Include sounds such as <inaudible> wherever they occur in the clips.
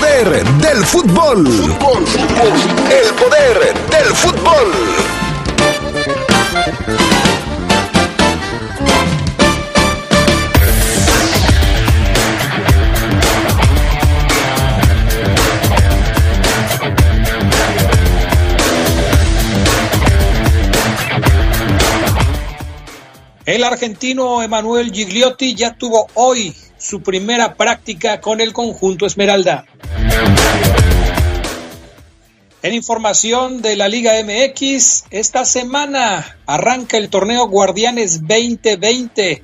poder del fútbol. fútbol. El poder del fútbol. El argentino Emanuel Gigliotti ya tuvo hoy su primera práctica con el conjunto Esmeralda. En información de la Liga MX, esta semana arranca el torneo Guardianes 2020.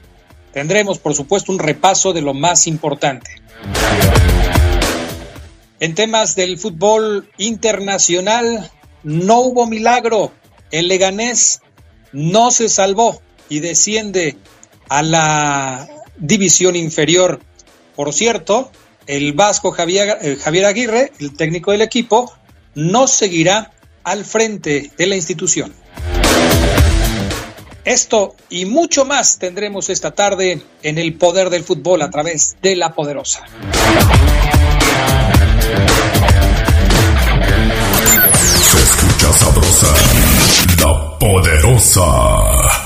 Tendremos, por supuesto, un repaso de lo más importante. En temas del fútbol internacional, no hubo milagro. El Leganés no se salvó y desciende a la división inferior. Por cierto, el vasco Javier, eh, Javier Aguirre, el técnico del equipo, no seguirá al frente de la institución. Esto y mucho más tendremos esta tarde en el poder del fútbol a través de la poderosa. Se escucha sabrosa, la poderosa.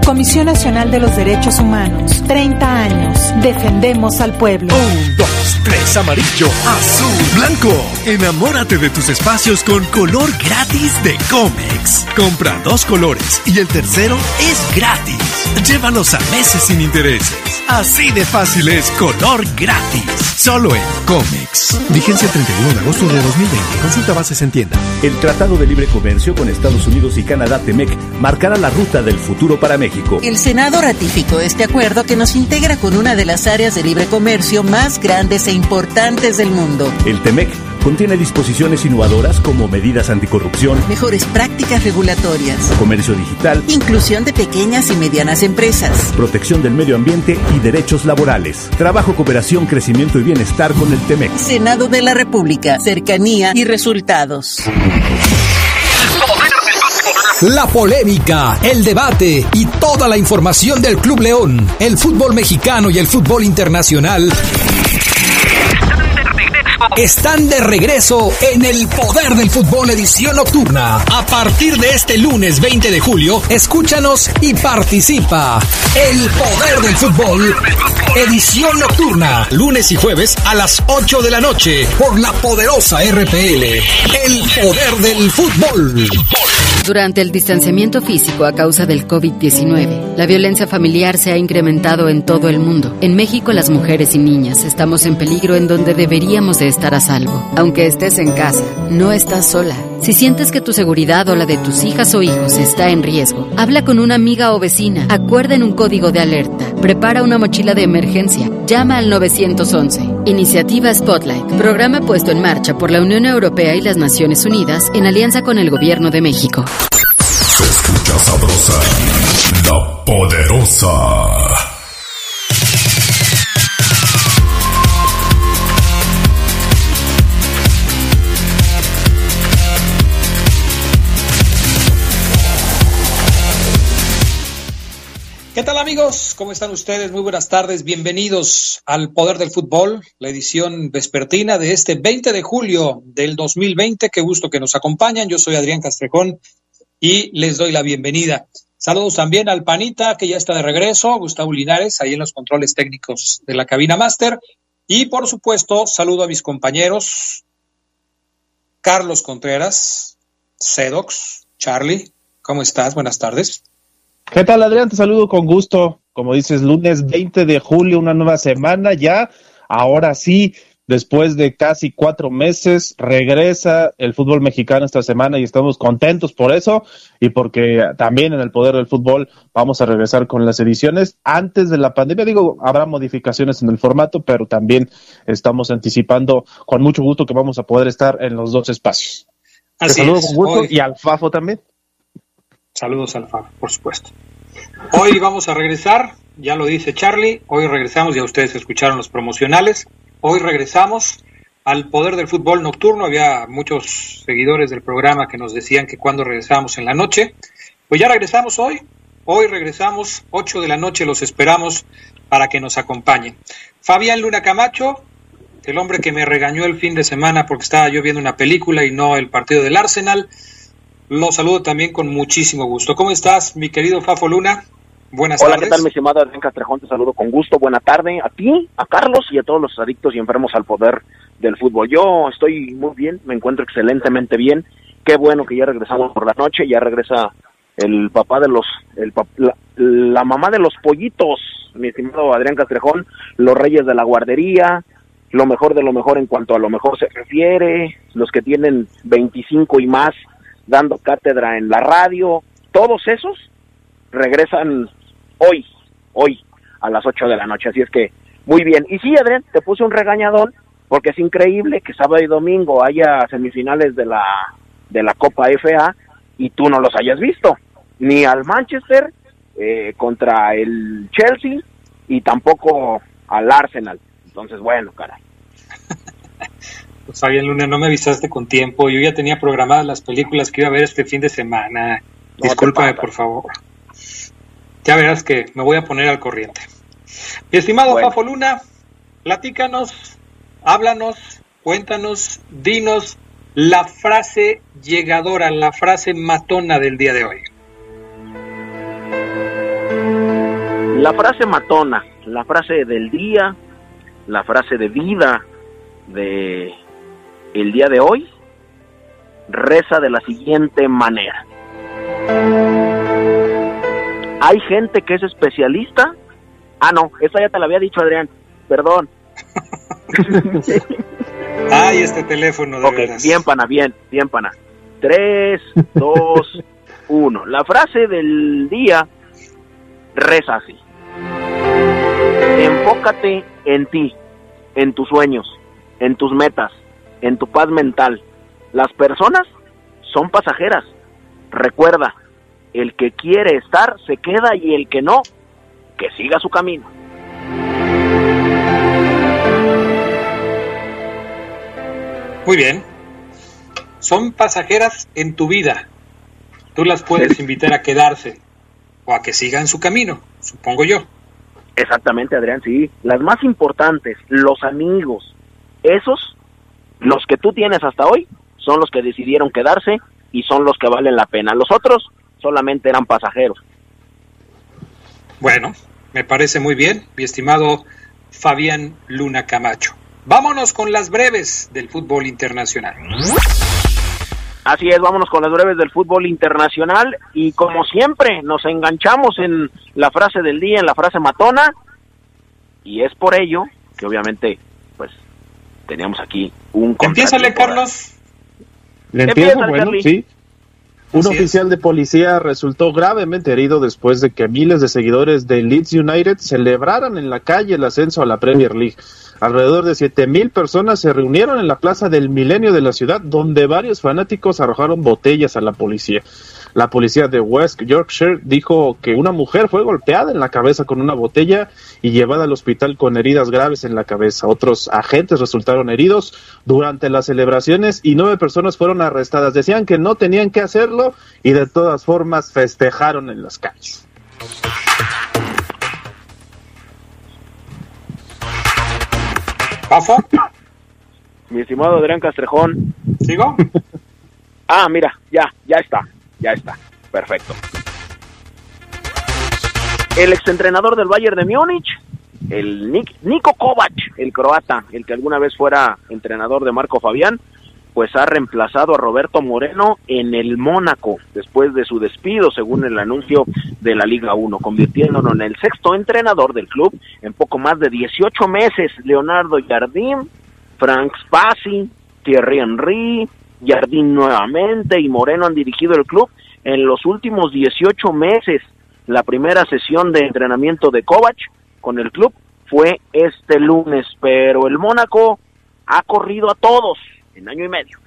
Comisión Nacional de los Derechos Humanos, 30 años, defendemos al pueblo. Tres, amarillo, azul, blanco. Enamórate de tus espacios con color gratis de Comex. Compra dos colores y el tercero es gratis. Llévalos a meses sin intereses. Así de fácil es color gratis. Solo en Comex. Vigencia 31 de agosto de 2020. Consulta bases en tienda. El Tratado de Libre Comercio con Estados Unidos y Canadá, TEMEC, marcará la ruta del futuro para México. El Senado ratificó este acuerdo que nos integra con una de las áreas de libre comercio más grandes e importantes del mundo. El TEMEC contiene disposiciones innovadoras como medidas anticorrupción, mejores prácticas regulatorias, comercio digital, inclusión de pequeñas y medianas empresas, protección del medio ambiente y derechos laborales, trabajo, cooperación, crecimiento y bienestar con el TEMEC. Senado de la República, cercanía y resultados. La polémica, el debate y toda la información del Club León, el fútbol mexicano y el fútbol internacional están de regreso en el Poder del Fútbol edición nocturna. A partir de este lunes 20 de julio, escúchanos y participa. El Poder del Fútbol edición nocturna, lunes y jueves a las 8 de la noche por la poderosa RPL. El Poder del Fútbol. Durante el distanciamiento físico a causa del COVID-19, la violencia familiar se ha incrementado en todo el mundo. En México, las mujeres y niñas estamos en peligro en donde deberíamos de estar a salvo. Aunque estés en casa, no estás sola. Si sientes que tu seguridad o la de tus hijas o hijos está en riesgo, habla con una amiga o vecina, acuerden un código de alerta, prepara una mochila de emergencia, llama al 911. Iniciativa Spotlight, programa puesto en marcha por la Unión Europea y las Naciones Unidas en alianza con el Gobierno de México. Se escucha sabrosa, la poderosa. ¿Qué tal amigos? ¿Cómo están ustedes? Muy buenas tardes. Bienvenidos al Poder del Fútbol, la edición vespertina de este 20 de julio del 2020. Qué gusto que nos acompañan. Yo soy Adrián Castrejón y les doy la bienvenida. Saludos también al Panita, que ya está de regreso, Gustavo Linares, ahí en los controles técnicos de la cabina máster. Y por supuesto, saludo a mis compañeros, Carlos Contreras, Sedox, Charlie, ¿cómo estás? Buenas tardes. ¿Qué tal, Adrián? Te saludo con gusto. como dices, lunes 20 de julio, una nueva semana ya. Ahora sí, después de casi cuatro meses, regresa el fútbol mexicano esta semana y estamos contentos por eso y porque también en el poder del fútbol vamos a regresar con las ediciones antes de la pandemia. Digo, habrá modificaciones en el formato, pero también estamos anticipando con mucho gusto que vamos a poder estar en los dos espacios. Así saludo es. con gusto Hoy- y al Fafo también. Saludos al Fab, por supuesto. Hoy vamos a regresar, ya lo dice Charlie, hoy regresamos, ya ustedes escucharon los promocionales, hoy regresamos al poder del fútbol nocturno, había muchos seguidores del programa que nos decían que cuando regresábamos en la noche, pues ya regresamos hoy, hoy regresamos, 8 de la noche los esperamos para que nos acompañen. Fabián Luna Camacho, el hombre que me regañó el fin de semana porque estaba yo viendo una película y no el partido del Arsenal, lo saludo también con muchísimo gusto. ¿Cómo estás, mi querido Fafo Luna? Buenas Hola, tardes. ¿qué tal, mi estimado Adrián Castrejón? Te saludo con gusto. Buena tarde a ti, a Carlos y a todos los adictos y enfermos al poder del fútbol. Yo estoy muy bien, me encuentro excelentemente bien. Qué bueno que ya regresamos por la noche, ya regresa el papá de los, el pap- la, la mamá de los pollitos, mi estimado Adrián Castrejón, los reyes de la guardería, lo mejor de lo mejor en cuanto a lo mejor se refiere, los que tienen 25 y más dando cátedra en la radio, todos esos regresan hoy, hoy a las 8 de la noche. Así es que, muy bien. Y sí, Adrián, te puse un regañadón porque es increíble que sábado y domingo haya semifinales de la, de la Copa FA y tú no los hayas visto. Ni al Manchester eh, contra el Chelsea y tampoco al Arsenal. Entonces, bueno, caray. Fabián Luna, no me avisaste con tiempo. Yo ya tenía programadas las películas que iba a ver este fin de semana. te Discúlpame, por favor. Ya verás que me voy a poner al corriente. Mi estimado Bueno. Fafo Luna, platícanos, háblanos, cuéntanos, dinos la frase llegadora, la frase matona del día de hoy. La frase matona, la frase del día, la frase de vida de el día de hoy reza de la siguiente manera. Hay gente que es especialista. Ah, no, esa ya te la había dicho Adrián. Perdón. <laughs> Ay, este teléfono de veras. bien pana, bien, bien pana. Tres, dos, <laughs> uno. La frase del día reza así. Enfócate en ti, en tus sueños, en tus metas, en tu paz mental. Las personas son pasajeras. Recuerda, el que quiere estar se queda y el que no, que siga su camino. Muy bien. Son pasajeras en tu vida. Tú las puedes invitar a quedarse o a que sigan su camino, supongo yo. Exactamente, Adrián, sí. Las más importantes, los amigos, esos, los que tú tienes hasta hoy, son los que decidieron quedarse y son los que valen la pena. Los otros solamente eran pasajeros. Bueno, me parece muy bien, mi estimado Fabián Luna Camacho. Vámonos con las breves del fútbol internacional. Así es, vámonos con las breves del fútbol internacional y como siempre nos enganchamos en la frase del día, en la frase matona y es por ello que obviamente teníamos aquí un Empiézale. Carlos. Le empiezo, bueno, sí. Un Así es. oficial de policía resultó gravemente herido después de que miles de seguidores de Leeds United celebraran en la calle el ascenso a la Premier League. Alrededor de 7.000 personas se reunieron en la Plaza del Milenio de la ciudad, donde varios fanáticos arrojaron botellas a la policía. La policía de West Yorkshire dijo que una mujer fue golpeada en la cabeza con una botella y llevada al hospital con heridas graves en la cabeza. Otros agentes resultaron heridos durante las celebraciones y nueve personas fueron arrestadas. Decían que no tenían que hacerlo y de todas formas festejaron en las calles. Pafo, Mi estimado Adrián Castrejón, ¿sigo? Ah, mira, ya, ya está, ya está. Perfecto. El exentrenador del Bayern de Múnich, el Niko Kovac, el croata, el que alguna vez fuera entrenador de Marco Fabián, pues ha reemplazado a Roberto Moreno en el Mónaco después de su despido, según el anuncio de la Liga 1, convirtiéndolo en el sexto entrenador del club en poco más de 18 meses. Leonardo Jardín, Frank Spassi, Thierry Henry, Jardín nuevamente y Moreno han dirigido el club en los últimos 18 meses. La primera sesión de entrenamiento de Kovac con el club fue este lunes, pero el Mónaco ha corrido a todos en año y medio.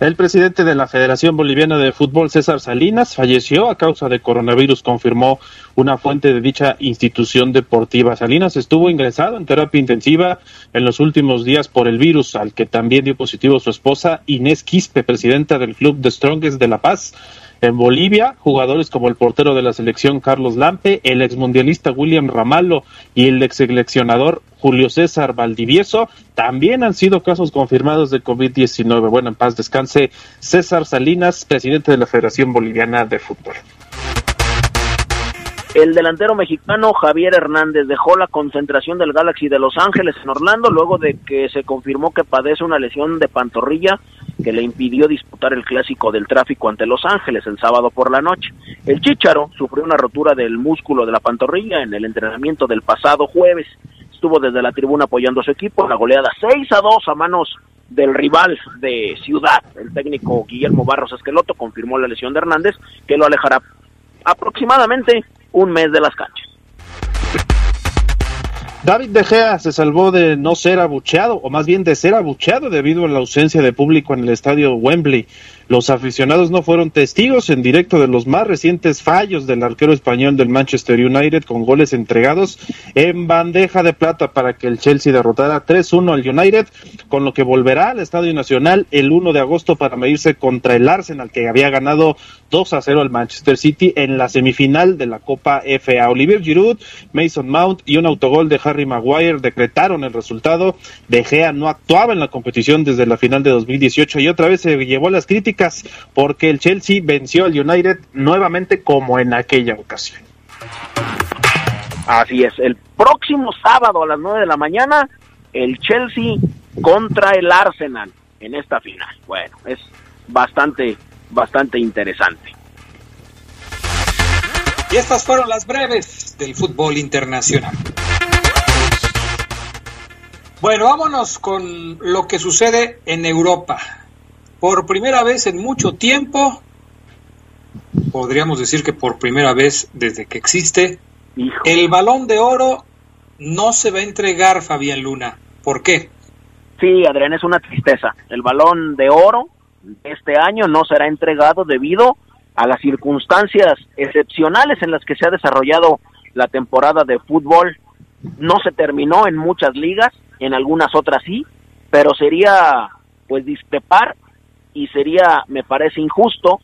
El presidente de la Federación Boliviana de Fútbol, César Salinas, falleció a causa de coronavirus, confirmó una fuente de dicha institución deportiva. Salinas estuvo ingresado en terapia intensiva en los últimos días por el virus, al que también dio positivo su esposa Inés Quispe, presidenta del Club de Strongest de La Paz. En Bolivia, jugadores como el portero de la selección Carlos Lampe, el exmundialista William Ramallo y el ex seleccionador Julio César Valdivieso también han sido casos confirmados de COVID-19. Bueno, en paz descanse César Salinas, presidente de la Federación Boliviana de Fútbol. El delantero mexicano Javier Hernández dejó la concentración del Galaxy de Los Ángeles en Orlando luego de que se confirmó que padece una lesión de pantorrilla que le impidió disputar el clásico del tráfico ante Los Ángeles el sábado por la noche. El Chícharo sufrió una rotura del músculo de la pantorrilla en el entrenamiento del pasado jueves. Estuvo desde la tribuna apoyando a su equipo en la goleada 6 a 2 a manos del rival de Ciudad. El técnico Guillermo Barros Esqueloto confirmó la lesión de Hernández que lo alejará aproximadamente un mes de las canchas. David De Gea se salvó de no ser abucheado, o más bien de ser abucheado debido a la ausencia de público en el estadio Wembley. Los aficionados no fueron testigos en directo de los más recientes fallos del arquero español del Manchester United con goles entregados en bandeja de plata para que el Chelsea derrotara 3-1 al United, con lo que volverá al Estadio Nacional el 1 de agosto para medirse contra el Arsenal que había ganado 2 0 al Manchester City en la semifinal de la Copa FA. Olivier Giroud, Mason Mount y un autogol de Harry Maguire decretaron el resultado. De Gea no actuaba en la competición desde la final de 2018 y otra vez se llevó las críticas porque el Chelsea venció al United nuevamente como en aquella ocasión. Así es, el próximo sábado a las 9 de la mañana, el Chelsea contra el Arsenal en esta final. Bueno, es bastante, bastante interesante. Y estas fueron las breves del fútbol internacional. Bueno, vámonos con lo que sucede en Europa por primera vez en mucho tiempo, podríamos decir que por primera vez desde que existe, el balón de oro no se va a entregar, Fabián Luna. ¿Por qué? Sí, Adrián, es una tristeza. El balón de oro este año no será entregado debido a las circunstancias excepcionales en las que se ha desarrollado la temporada de fútbol. No se terminó en muchas ligas, en algunas otras sí, pero sería pues discrepar y sería, me parece injusto,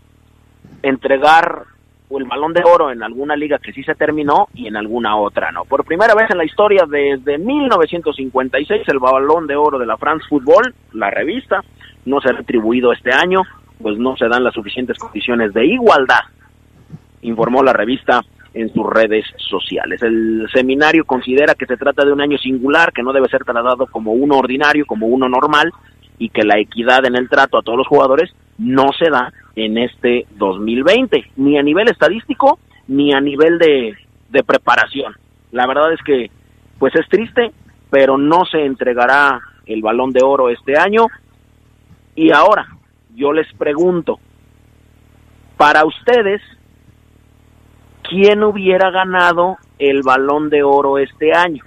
entregar el balón de oro en alguna liga que sí se terminó y en alguna otra no. Por primera vez en la historia desde 1956 el balón de oro de la France Football, la revista, no se ha retribuido este año, pues no se dan las suficientes condiciones de igualdad, informó la revista en sus redes sociales. El seminario considera que se trata de un año singular, que no debe ser tratado como uno ordinario, como uno normal, y que la equidad en el trato a todos los jugadores no se da en este 2020, ni a nivel estadístico, ni a nivel de, de preparación. La verdad es que, pues es triste, pero no se entregará el balón de oro este año. Y ahora, yo les pregunto, para ustedes, ¿quién hubiera ganado el balón de oro este año?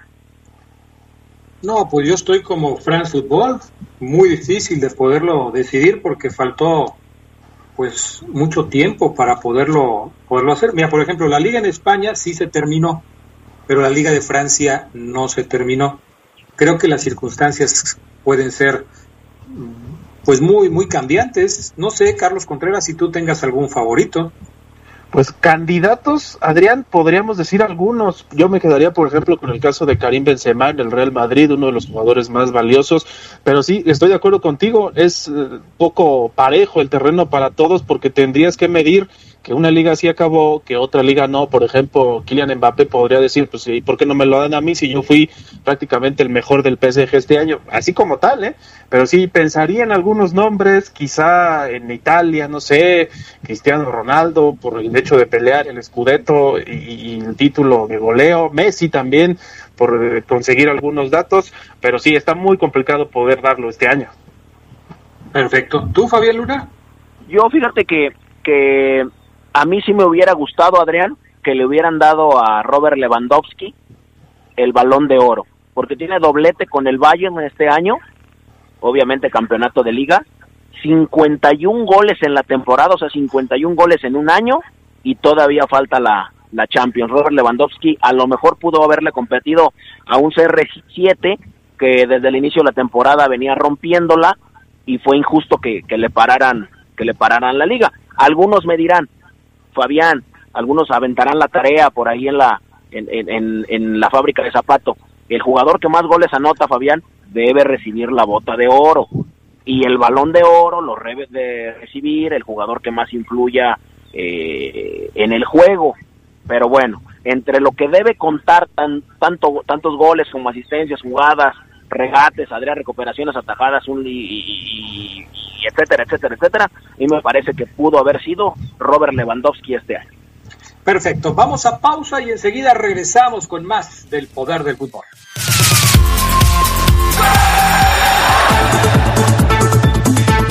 No, pues yo estoy como France Football, muy difícil de poderlo decidir porque faltó pues mucho tiempo para poderlo poderlo hacer. Mira, por ejemplo, la liga en España sí se terminó, pero la liga de Francia no se terminó. Creo que las circunstancias pueden ser pues muy muy cambiantes. No sé, Carlos Contreras, si tú tengas algún favorito. Pues candidatos, Adrián, podríamos decir algunos. Yo me quedaría, por ejemplo, con el caso de Karim Benzema en el Real Madrid, uno de los jugadores más valiosos. Pero sí, estoy de acuerdo contigo, es eh, poco parejo el terreno para todos porque tendrías que medir que una liga sí acabó, que otra liga no. Por ejemplo, Kylian Mbappé podría decir, pues, ¿y por qué no me lo dan a mí si yo fui prácticamente el mejor del PSG este año? Así como tal, ¿eh? Pero sí pensaría en algunos nombres, quizá en Italia, no sé, Cristiano Ronaldo, por el hecho de pelear el Scudetto y, y el título de goleo, Messi también, por eh, conseguir algunos datos, pero sí, está muy complicado poder darlo este año. Perfecto. ¿Tú, Fabián Luna? Yo fíjate que, que a mí sí me hubiera gustado, Adrián, que le hubieran dado a Robert Lewandowski el balón de oro, porque tiene doblete con el Bayern este año, obviamente campeonato de liga, 51 goles en la temporada, o sea, 51 goles en un año, y todavía falta la, la Champions. Robert Lewandowski a lo mejor pudo haberle competido a un CR7 que desde el inicio de la temporada venía rompiéndola y fue injusto que, que le pararan que le pararan la liga. Algunos me dirán, Fabián, algunos aventarán la tarea por ahí en la en, en, en la fábrica de zapato. El jugador que más goles anota, Fabián, debe recibir la bota de oro y el balón de oro lo debe de recibir el jugador que más influya eh, en el juego. Pero bueno, entre lo que debe contar tan, tanto, tantos goles como asistencias, jugadas, regates, Adrián, recuperaciones, atajadas, un, y, y, y, etcétera, etcétera, etcétera, y me parece que pudo haber sido Robert Lewandowski este año. Perfecto, vamos a pausa y enseguida regresamos con más del poder del fútbol.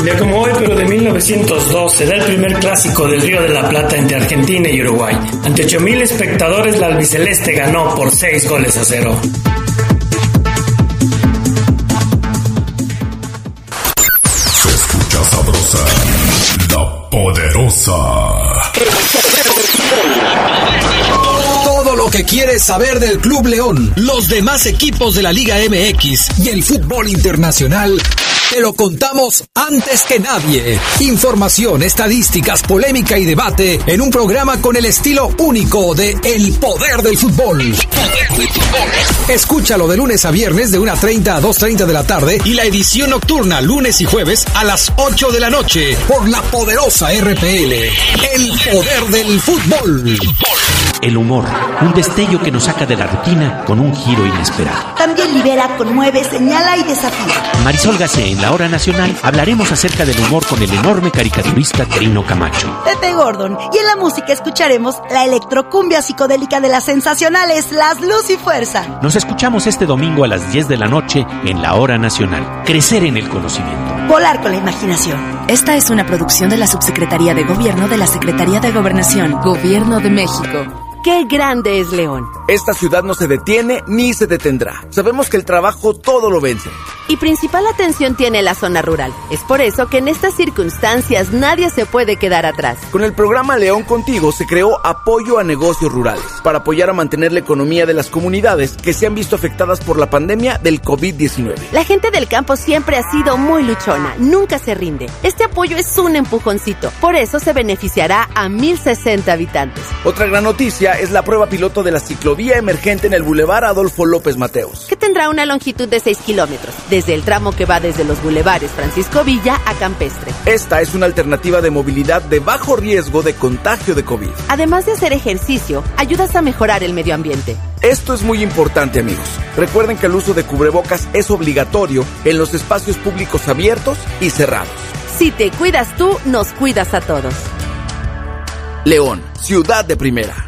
Día como hoy, pero de 1902, se da el primer clásico del Río de la Plata entre Argentina y Uruguay. Ante 8.000 espectadores, la albiceleste ganó por 6 goles a 0. Que quieres saber del Club León, los demás equipos de la Liga MX y el fútbol internacional. Te lo contamos antes que nadie. Información, estadísticas, polémica y debate en un programa con el estilo único de El Poder del Fútbol. Escúchalo de lunes a viernes de 1.30 a 2.30 de la tarde y la edición nocturna lunes y jueves a las 8 de la noche por la poderosa RPL. El Poder del Fútbol. El humor, un destello que nos saca de la rutina con un giro inesperado. También libera, conmueve, señala y desafía. Marisol Gacé en la hora nacional hablaremos acerca del humor con el enorme caricaturista Trino Camacho. Pepe Gordon. Y en la música escucharemos la electrocumbia psicodélica de las sensacionales Las Luz y Fuerza. Nos escuchamos este domingo a las 10 de la noche en la hora nacional. Crecer en el conocimiento. Volar con la imaginación. Esta es una producción de la Subsecretaría de Gobierno de la Secretaría de Gobernación, Gobierno de México. Qué grande es León. Esta ciudad no se detiene ni se detendrá. Sabemos que el trabajo todo lo vence. Y principal atención tiene la zona rural. Es por eso que en estas circunstancias nadie se puede quedar atrás. Con el programa León Contigo se creó apoyo a negocios rurales para apoyar a mantener la economía de las comunidades que se han visto afectadas por la pandemia del COVID-19. La gente del campo siempre ha sido muy luchona, nunca se rinde. Este apoyo es un empujoncito. Por eso se beneficiará a 1060 habitantes. Otra gran noticia es la prueba piloto de la ciclovía emergente en el Boulevard Adolfo López Mateos. Que tendrá una longitud de 6 kilómetros, desde el tramo que va desde los bulevares Francisco Villa a Campestre. Esta es una alternativa de movilidad de bajo riesgo de contagio de COVID. Además de hacer ejercicio, ayudas a mejorar el medio ambiente. Esto es muy importante amigos. Recuerden que el uso de cubrebocas es obligatorio en los espacios públicos abiertos y cerrados. Si te cuidas tú, nos cuidas a todos. León, ciudad de primera.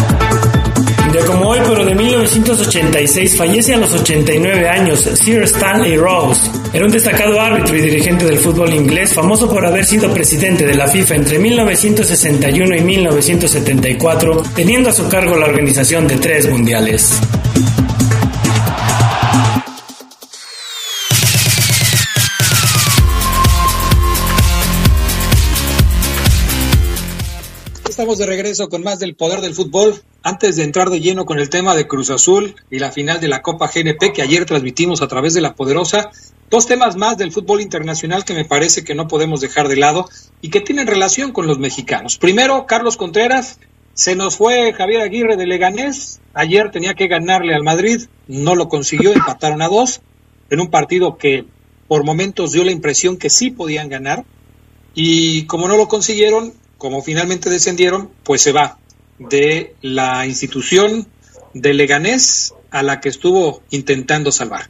1986, fallece a los 89 años Sir Stanley Rose. Era un destacado árbitro y dirigente del fútbol inglés, famoso por haber sido presidente de la FIFA entre 1961 y 1974, teniendo a su cargo la organización de tres mundiales. Estamos de regreso con más del poder del fútbol. Antes de entrar de lleno con el tema de Cruz Azul y la final de la Copa GNP que ayer transmitimos a través de la Poderosa, dos temas más del fútbol internacional que me parece que no podemos dejar de lado y que tienen relación con los mexicanos. Primero, Carlos Contreras, se nos fue Javier Aguirre de Leganés. Ayer tenía que ganarle al Madrid, no lo consiguió, empataron a dos en un partido que por momentos dio la impresión que sí podían ganar. Y como no lo consiguieron, como finalmente descendieron, pues se va de la institución de Leganés a la que estuvo intentando salvar.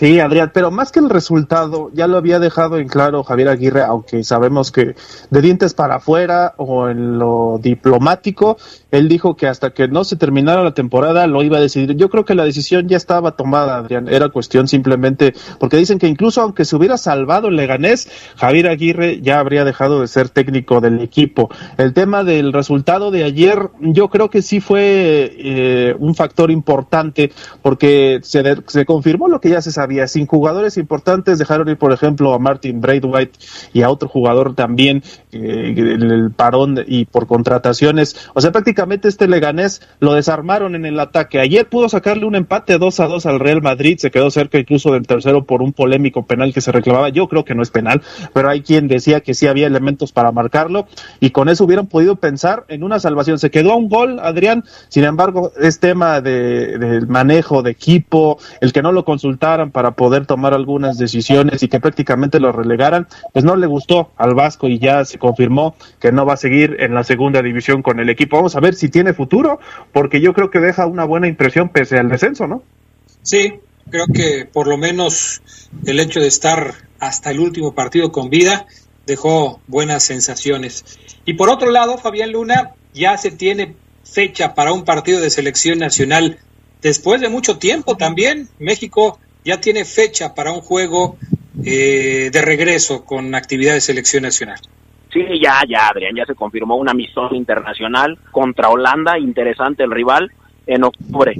Sí, Adrián, pero más que el resultado, ya lo había dejado en claro Javier Aguirre, aunque sabemos que de dientes para afuera o en lo diplomático, él dijo que hasta que no se terminara la temporada lo iba a decidir. Yo creo que la decisión ya estaba tomada, Adrián, era cuestión simplemente, porque dicen que incluso aunque se hubiera salvado el Leganés, Javier Aguirre ya habría dejado de ser técnico del equipo. El tema del resultado de ayer, yo creo que sí fue eh, un factor importante, porque se, se confirmó lo que ya se sabía Sin jugadores importantes dejaron ir, por ejemplo, a Martin Braithwaite y a otro jugador también eh, el parón y por contrataciones. O sea, prácticamente este Leganés lo desarmaron en el ataque. Ayer pudo sacarle un empate 2 a 2 al Real Madrid, se quedó cerca incluso del tercero por un polémico penal que se reclamaba. Yo creo que no es penal, pero hay quien decía que sí había elementos para marcarlo y con eso hubieran podido pensar en una salvación. Se quedó a un gol, Adrián, sin embargo, es tema de, del manejo de equipo, el que no lo consultaran para poder tomar algunas decisiones y que prácticamente lo relegaran, pues no le gustó al Vasco y ya se confirmó que no va a seguir en la segunda división con el equipo. Vamos a ver si tiene futuro, porque yo creo que deja una buena impresión pese al descenso, ¿no? Sí, creo que por lo menos el hecho de estar hasta el último partido con vida dejó buenas sensaciones. Y por otro lado, Fabián Luna ya se tiene fecha para un partido de selección nacional después de mucho tiempo también. México ya tiene fecha para un juego eh, de regreso con actividad de selección nacional. Sí, ya, ya, Adrián, ya se confirmó una misión internacional contra Holanda, interesante el rival, en octubre.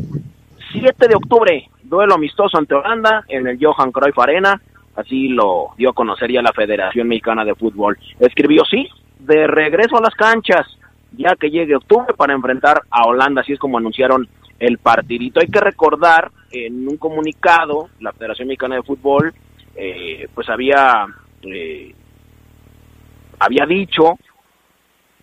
7 de octubre, duelo amistoso ante Holanda en el Johan Cruyff Arena, así lo dio a conocer ya la Federación Mexicana de Fútbol. Escribió, sí, de regreso a las canchas, ya que llegue octubre para enfrentar a Holanda, así es como anunciaron el partidito. Hay que recordar, en un comunicado, la Federación Mexicana de Fútbol, eh, pues había, eh, había dicho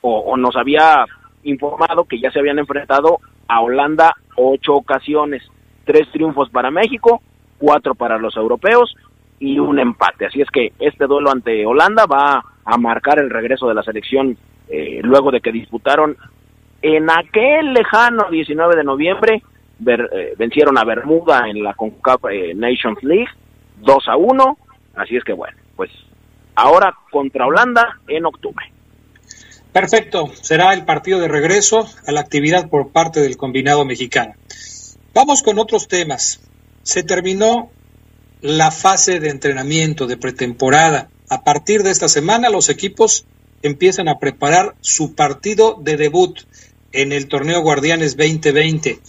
o, nos había informado que ya se habían enfrentado a Holanda ocho ocasiones, tres triunfos para México, cuatro para los europeos y un empate. Así es que este duelo ante Holanda va a marcar el regreso de la selección eh, luego de que disputaron en aquel lejano 19 de noviembre eh, vencieron a Bermuda en la CONCACAF eh, Nations League 2 a 1, así es que bueno, pues ahora contra Holanda en octubre. Perfecto, será el partido de regreso a la actividad por parte del combinado mexicano. Vamos con otros temas. Se terminó la fase de entrenamiento de pretemporada. A partir de esta semana los equipos empiezan a preparar su partido de debut en el torneo Guardianes 2020.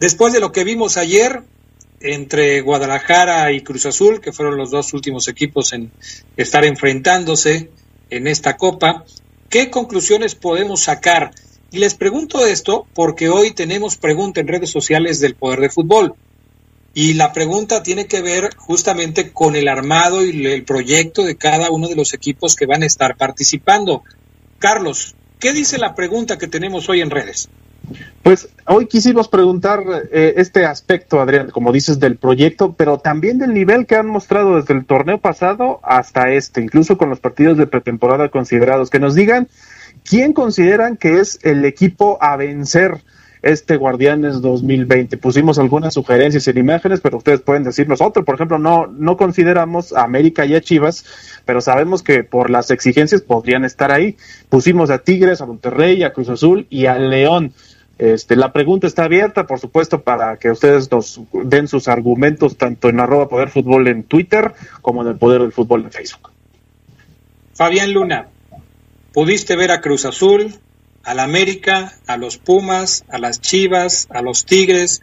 Después de lo que vimos ayer entre Guadalajara y Cruz Azul, que fueron los dos últimos equipos en estar enfrentándose en esta copa, ¿qué conclusiones podemos sacar? Y les pregunto esto porque hoy tenemos pregunta en redes sociales del poder de fútbol. Y la pregunta tiene que ver justamente con el armado y el proyecto de cada uno de los equipos que van a estar participando. Carlos, ¿Qué dice la pregunta que tenemos hoy en redes? Pues hoy quisimos preguntar eh, este aspecto, Adrián, como dices, del proyecto, pero también del nivel que han mostrado desde el torneo pasado hasta este, incluso con los partidos de pretemporada considerados. Que nos digan quién consideran que es el equipo a vencer este Guardianes 2020. Pusimos algunas sugerencias en imágenes, pero ustedes pueden decirnos otro. Por ejemplo, no, no consideramos a América y a Chivas, pero sabemos que por las exigencias podrían estar ahí. Pusimos a Tigres, a Monterrey, a Cruz Azul y a León. Este, la pregunta está abierta, por supuesto, para que ustedes nos den sus argumentos tanto en arroba Poder Fútbol en Twitter como en el Poder del Fútbol en Facebook. Fabián Luna, ¿pudiste ver a Cruz Azul, al América, a los Pumas, a las Chivas, a los Tigres,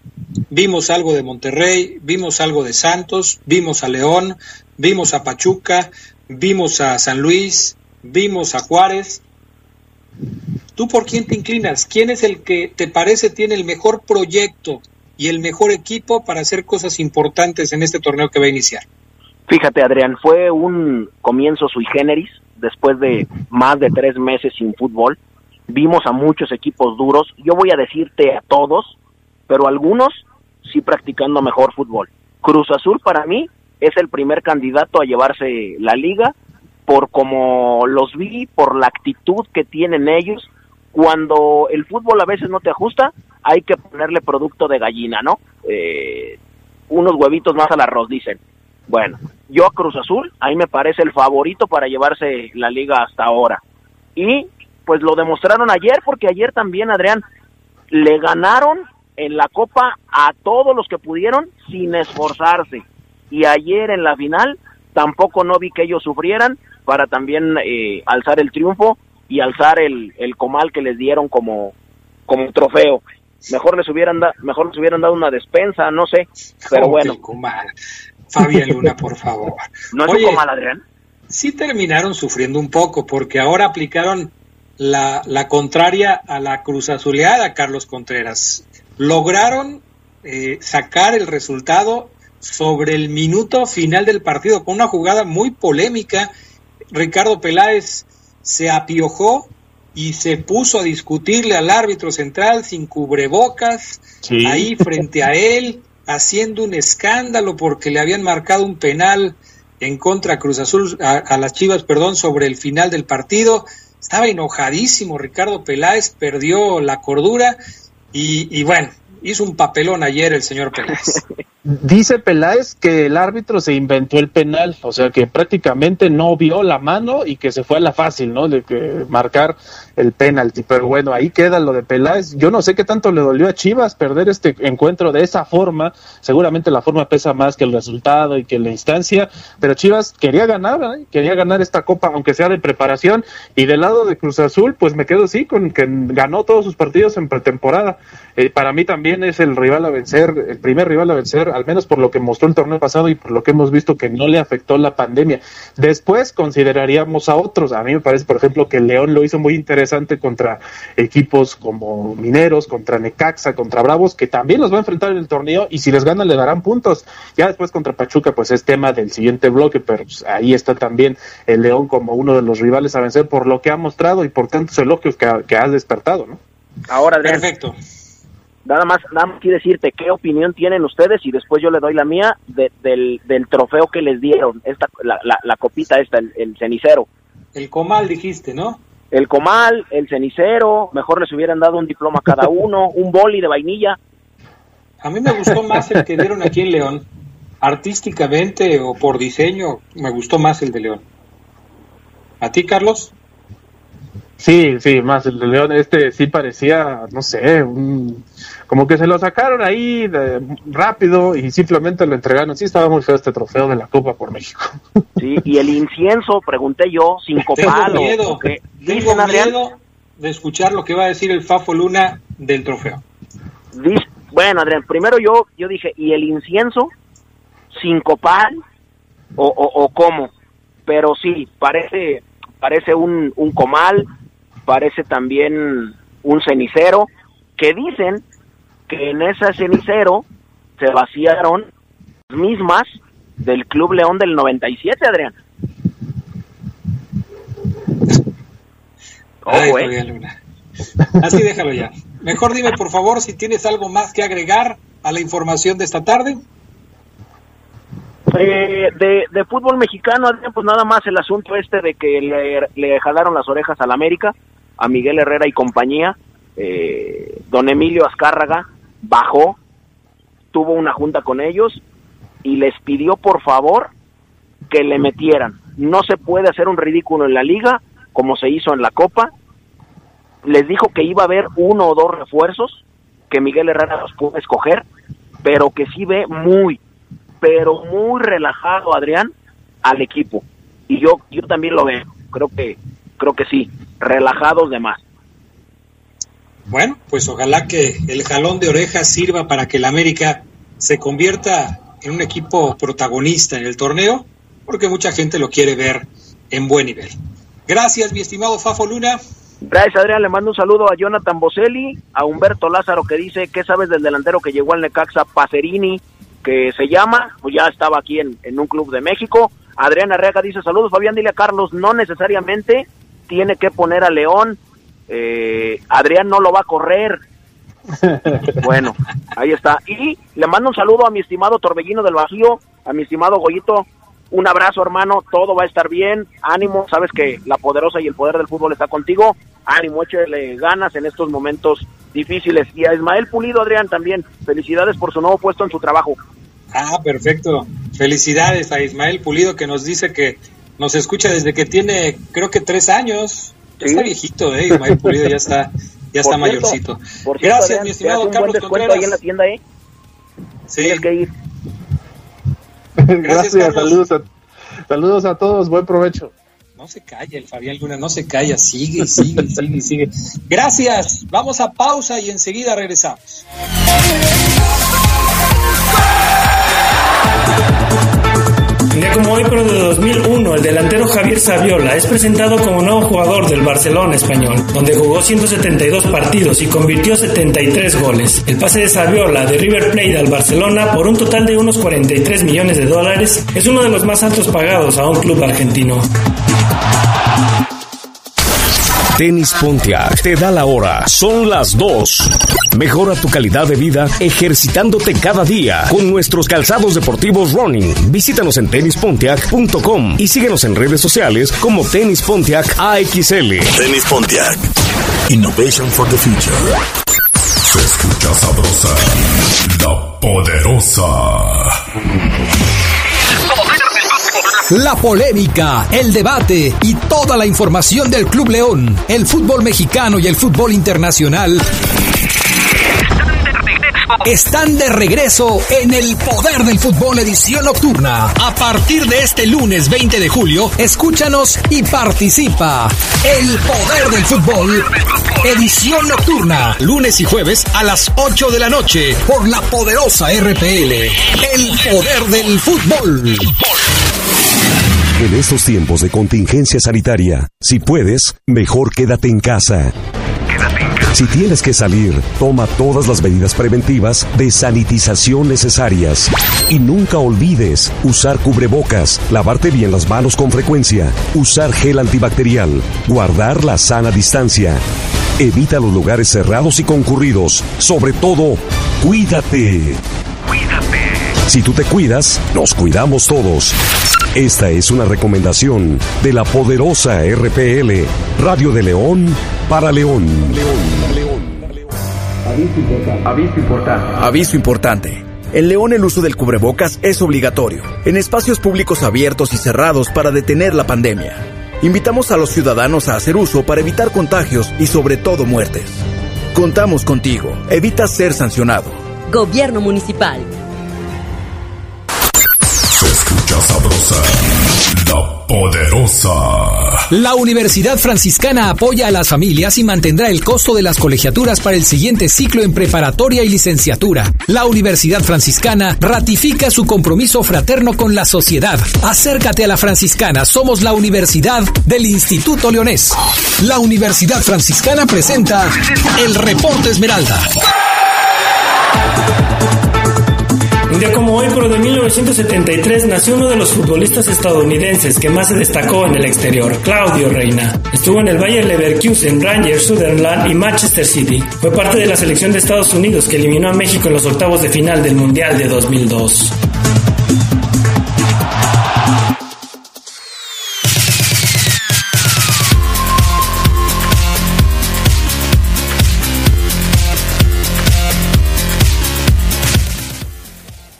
vimos algo de Monterrey, vimos algo de Santos, vimos a León, vimos a Pachuca, vimos a San Luis, vimos a Juárez. ¿Tú por quién te inclinas? ¿Quién es el que te parece tiene el mejor proyecto y el mejor equipo para hacer cosas importantes en este torneo que va a iniciar? Fíjate, Adrián, fue un comienzo sui generis después de más de tres meses sin fútbol. Vimos a muchos equipos duros. Yo voy a decirte a todos, pero algunos sí practicando mejor fútbol. Cruz Azul para mí es el primer candidato a llevarse la liga por como los vi, por la actitud que tienen ellos. Cuando el fútbol a veces no te ajusta, hay que ponerle producto de gallina, ¿no? Eh, unos huevitos más al arroz, dicen. Bueno, yo a Cruz Azul, ahí me parece el favorito para llevarse la liga hasta ahora. Y pues lo demostraron ayer, porque ayer también, Adrián, le ganaron en la Copa a todos los que pudieron sin esforzarse. Y ayer en la final tampoco no vi que ellos sufrieran para también eh, alzar el triunfo y alzar el, el comal que les dieron como, como trofeo. Mejor les hubieran da, mejor les hubieran dado una despensa, no sé, pero bueno. Fabián Luna, por favor. ¿No es Oye, un comal, Adrián? Sí terminaron sufriendo un poco porque ahora aplicaron la, la contraria a la cruz azuleada, Carlos Contreras. Lograron eh, sacar el resultado sobre el minuto final del partido con una jugada muy polémica. Ricardo Peláez se apiojó y se puso a discutirle al árbitro central sin cubrebocas, sí. ahí frente a él, haciendo un escándalo porque le habían marcado un penal en contra Cruz Azul, a, a, las Chivas, perdón, sobre el final del partido. Estaba enojadísimo Ricardo Peláez, perdió la cordura y, y bueno, hizo un papelón ayer el señor Peláez. <laughs> Dice Peláez que el árbitro se inventó el penal, o sea que prácticamente no vio la mano y que se fue a la fácil, ¿no? De que marcar el penalti. Pero bueno, ahí queda lo de Peláez. Yo no sé qué tanto le dolió a Chivas perder este encuentro de esa forma. Seguramente la forma pesa más que el resultado y que la instancia, pero Chivas quería ganar, ¿eh? quería ganar esta copa, aunque sea de preparación. Y del lado de Cruz Azul, pues me quedo así con que ganó todos sus partidos en pretemporada. Eh, para mí también es el rival a vencer, el primer rival a vencer al menos por lo que mostró el torneo pasado y por lo que hemos visto que no le afectó la pandemia. Después consideraríamos a otros. A mí me parece, por ejemplo, que León lo hizo muy interesante contra equipos como Mineros, contra Necaxa, contra Bravos, que también los va a enfrentar en el torneo y si les ganan le darán puntos. Ya después contra Pachuca, pues es tema del siguiente bloque, pero pues, ahí está también el León como uno de los rivales a vencer por lo que ha mostrado y por tantos elogios que ha, que ha despertado, ¿no? Ahora, Adrián, Perfecto nada más, nada más quiero decirte qué opinión tienen ustedes y después yo le doy la mía de, del, del trofeo que les dieron, esta, la, la, la copita esta, el, el, cenicero. El comal dijiste, ¿no? El comal, el cenicero, mejor les hubieran dado un diploma cada <laughs> uno, un boli de vainilla. A mí me gustó más el que dieron aquí en León. Artísticamente o por diseño, me gustó más el de León. ¿A ti, Carlos? Sí, sí, más el de León, este sí parecía, no sé, un, como que se lo sacaron ahí de, rápido y simplemente lo entregaron. Sí, estaba muy feo este trofeo de la Copa por México. <laughs> Sí, y el incienso, pregunté yo, sin copal. Tengo miedo, tengo miedo de escuchar lo que va a decir el Fafo Luna del trofeo. Dice, bueno, Adrián, primero yo, yo dije, ¿y el incienso sin copal o, o, o cómo? Pero sí, parece, parece un, un comal, parece también un cenicero, que dicen que en ese cenicero se vaciaron las mismas del Club León del 97, Adrián. Ay, Ojo, eh. Luna. Así déjalo ya. Mejor dime, por favor, si tienes algo más que agregar a la información de esta tarde. Eh, de, de, fútbol mexicano, Adrián, pues nada más el asunto este de que le, le jalaron las orejas al América, a Miguel Herrera y compañía. Eh, don Emilio Azcárraga bajó, tuvo una junta con ellos y les pidió por favor que le metieran. No se puede hacer un ridículo en la liga como se hizo en la Copa. Les dijo que iba a haber uno o dos refuerzos que Miguel Herrera los puede escoger, pero que sí ve muy, pero muy relajado Adrián al equipo. Y yo yo también lo veo. Creo que creo que sí, relajados de más. Bueno, pues ojalá que el jalón de orejas sirva para que el América se convierta en un equipo protagonista en el torneo, porque mucha gente lo quiere ver en buen nivel. Gracias, mi estimado Fafo Luna. Gracias, Adrián. Le mando un saludo a Jonathan Boselli, a Humberto Lázaro, que dice, ¿qué sabes del delantero que llegó al Necaxa, Pacerini, que se llama? Pues ya estaba aquí en, en un club de México. Adrián Arreaga dice, saludos, Fabián, dile a Carlos, no necesariamente tiene que poner a León. Eh, Adrián no lo va a correr. <laughs> bueno, ahí está. Y le mando un saludo a mi estimado Torbellino del Bajío, a mi estimado Goyito. Un abrazo, hermano. Todo va a estar bien. Ánimo. Sabes que la poderosa y el poder del fútbol está contigo. Ánimo, échale ganas en estos momentos difíciles. Y a Ismael Pulido, Adrián, también. Felicidades por su nuevo puesto en su trabajo. Ah, perfecto. Felicidades a Ismael Pulido que nos dice que nos escucha desde que tiene, creo que tres años. Ya está viejito, ¿eh? Ismael Pulido ya está, ya está Por cierto, mayorcito. por Gracias, Adrián, mi estimado Carlos Contreras. ahí en la tienda, ¿eh? Sí. Tienes que ir. Gracias, Carlos. saludos a, saludos a todos, buen provecho. No se calla, el Fabián Luna no se calla, sigue, sigue, <laughs> sigue, sigue. Gracias, vamos a pausa y enseguida regresamos. Un día como hoy, pero de 2001, el delantero Javier Saviola es presentado como nuevo jugador del Barcelona español, donde jugó 172 partidos y convirtió 73 goles. El pase de Saviola de River Plate al Barcelona por un total de unos 43 millones de dólares es uno de los más altos pagados a un club argentino. Tenis Pontiac te da la hora. Son las 2. Mejora tu calidad de vida ejercitándote cada día con nuestros calzados deportivos running. Visítanos en tenispontiac.com y síguenos en redes sociales como Tenis Pontiac AXL. Tenis Pontiac. Innovation for the future. Se escucha sabrosa, la poderosa. La polémica, el debate y toda la información del Club León, el fútbol mexicano y el fútbol internacional están de regreso en el Poder del Fútbol edición nocturna. A partir de este lunes 20 de julio, escúchanos y participa. El Poder del Fútbol edición nocturna, lunes y jueves a las 8 de la noche por la poderosa RPL. El Poder del Fútbol. En estos tiempos de contingencia sanitaria, si puedes, mejor quédate en casa. Si tienes que salir, toma todas las medidas preventivas de sanitización necesarias. Y nunca olvides usar cubrebocas, lavarte bien las manos con frecuencia, usar gel antibacterial, guardar la sana distancia. Evita los lugares cerrados y concurridos. Sobre todo, cuídate. Si tú te cuidas, nos cuidamos todos. Esta es una recomendación de la poderosa RPL, Radio de León para León. Aviso importante. Aviso importante. En León el uso del cubrebocas es obligatorio, en espacios públicos abiertos y cerrados para detener la pandemia. Invitamos a los ciudadanos a hacer uso para evitar contagios y sobre todo muertes. Contamos contigo. Evita ser sancionado. Gobierno Municipal. Sabrosa, la poderosa. La Universidad Franciscana apoya a las familias y mantendrá el costo de las colegiaturas para el siguiente ciclo en preparatoria y licenciatura. La Universidad Franciscana ratifica su compromiso fraterno con la sociedad. Acércate a la Franciscana, somos la Universidad del Instituto Leonés. La Universidad Franciscana presenta el Reporte Esmeralda. Un día como hoy, pero de 1973, nació uno de los futbolistas estadounidenses que más se destacó en el exterior, Claudio Reina. Estuvo en el Bayer Leverkusen, Rangers, Sunderland y Manchester City. Fue parte de la selección de Estados Unidos que eliminó a México en los octavos de final del Mundial de 2002.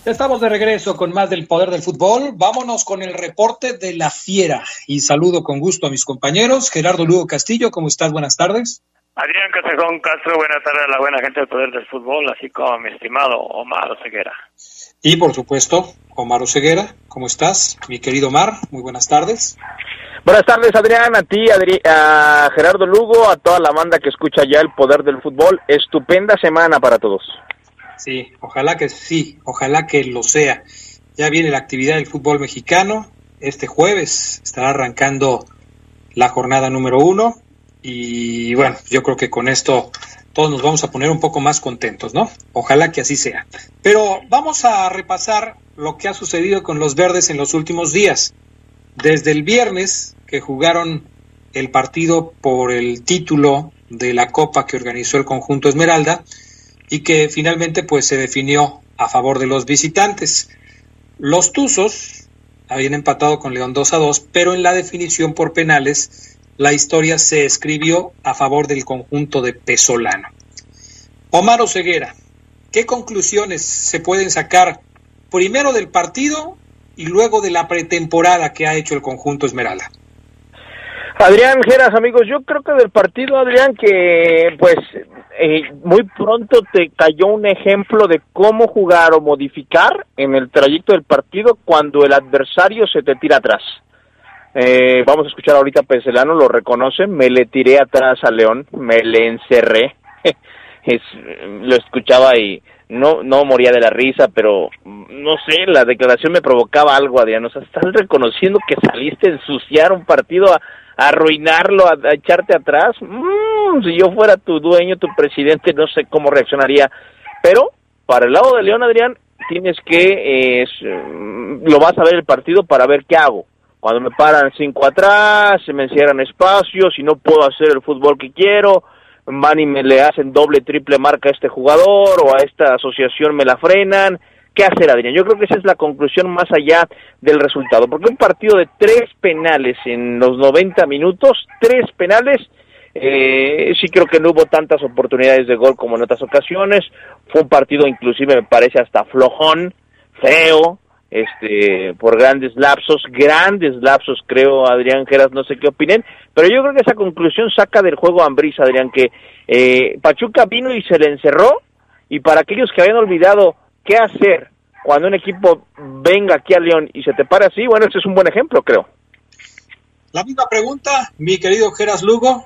Estamos de regreso con más del poder del fútbol. Vámonos con el reporte de la fiera. Y saludo con gusto a mis compañeros. Gerardo Lugo Castillo, ¿cómo estás? Buenas tardes. Adrián Casejón Castro, buenas tardes a la buena gente del poder del fútbol, así como a mi estimado Omar Ceguera. Y por supuesto, Omar Oseguera, ¿cómo estás? Mi querido Omar, muy buenas tardes. Buenas tardes, Adrián, a ti, Adri- a Gerardo Lugo, a toda la banda que escucha ya el poder del fútbol. Estupenda semana para todos. Sí, ojalá que sí, ojalá que lo sea. Ya viene la actividad del fútbol mexicano. Este jueves estará arrancando la jornada número uno y bueno, yo creo que con esto todos nos vamos a poner un poco más contentos, ¿no? Ojalá que así sea. Pero vamos a repasar lo que ha sucedido con los verdes en los últimos días. Desde el viernes que jugaron el partido por el título de la copa que organizó el conjunto Esmeralda y que finalmente pues se definió a favor de los visitantes. Los Tuzos habían empatado con León 2 a 2, pero en la definición por penales la historia se escribió a favor del conjunto de Pesolano. Omar Oseguera, ¿qué conclusiones se pueden sacar primero del partido y luego de la pretemporada que ha hecho el conjunto Esmeralda? Adrián Geras, amigos, yo creo que del partido, Adrián, que pues eh, muy pronto te cayó un ejemplo de cómo jugar o modificar en el trayecto del partido cuando el adversario se te tira atrás. Eh, vamos a escuchar ahorita a Peselano, lo reconoce, me le tiré atrás a León, me le encerré, <laughs> es, lo escuchaba y no no moría de la risa, pero no sé, la declaración me provocaba algo, Adrián, o sea, estás reconociendo que saliste a ensuciar un partido, a, arruinarlo, a, echarte atrás, mm, si yo fuera tu dueño, tu presidente, no sé cómo reaccionaría, pero para el lado de León, Adrián, tienes que, eh, lo vas a ver el partido para ver qué hago cuando me paran cinco atrás, se me cierran espacios y no puedo hacer el fútbol que quiero, van y me le hacen doble, triple marca a este jugador o a esta asociación me la frenan. ¿Qué hacer, Adrián? Yo creo que esa es la conclusión más allá del resultado, porque un partido de tres penales en los 90 minutos, tres penales, eh, sí creo que no hubo tantas oportunidades de gol como en otras ocasiones, fue un partido inclusive me parece hasta flojón, feo, este por grandes lapsos, grandes lapsos creo, Adrián Geras, no sé qué opinen, pero yo creo que esa conclusión saca del juego Ambriz, Adrián, que eh, Pachuca vino y se le encerró, y para aquellos que habían olvidado qué hacer cuando un equipo venga aquí a León y se te para así, bueno, este es un buen ejemplo, creo. La misma pregunta, mi querido Geras Lugo,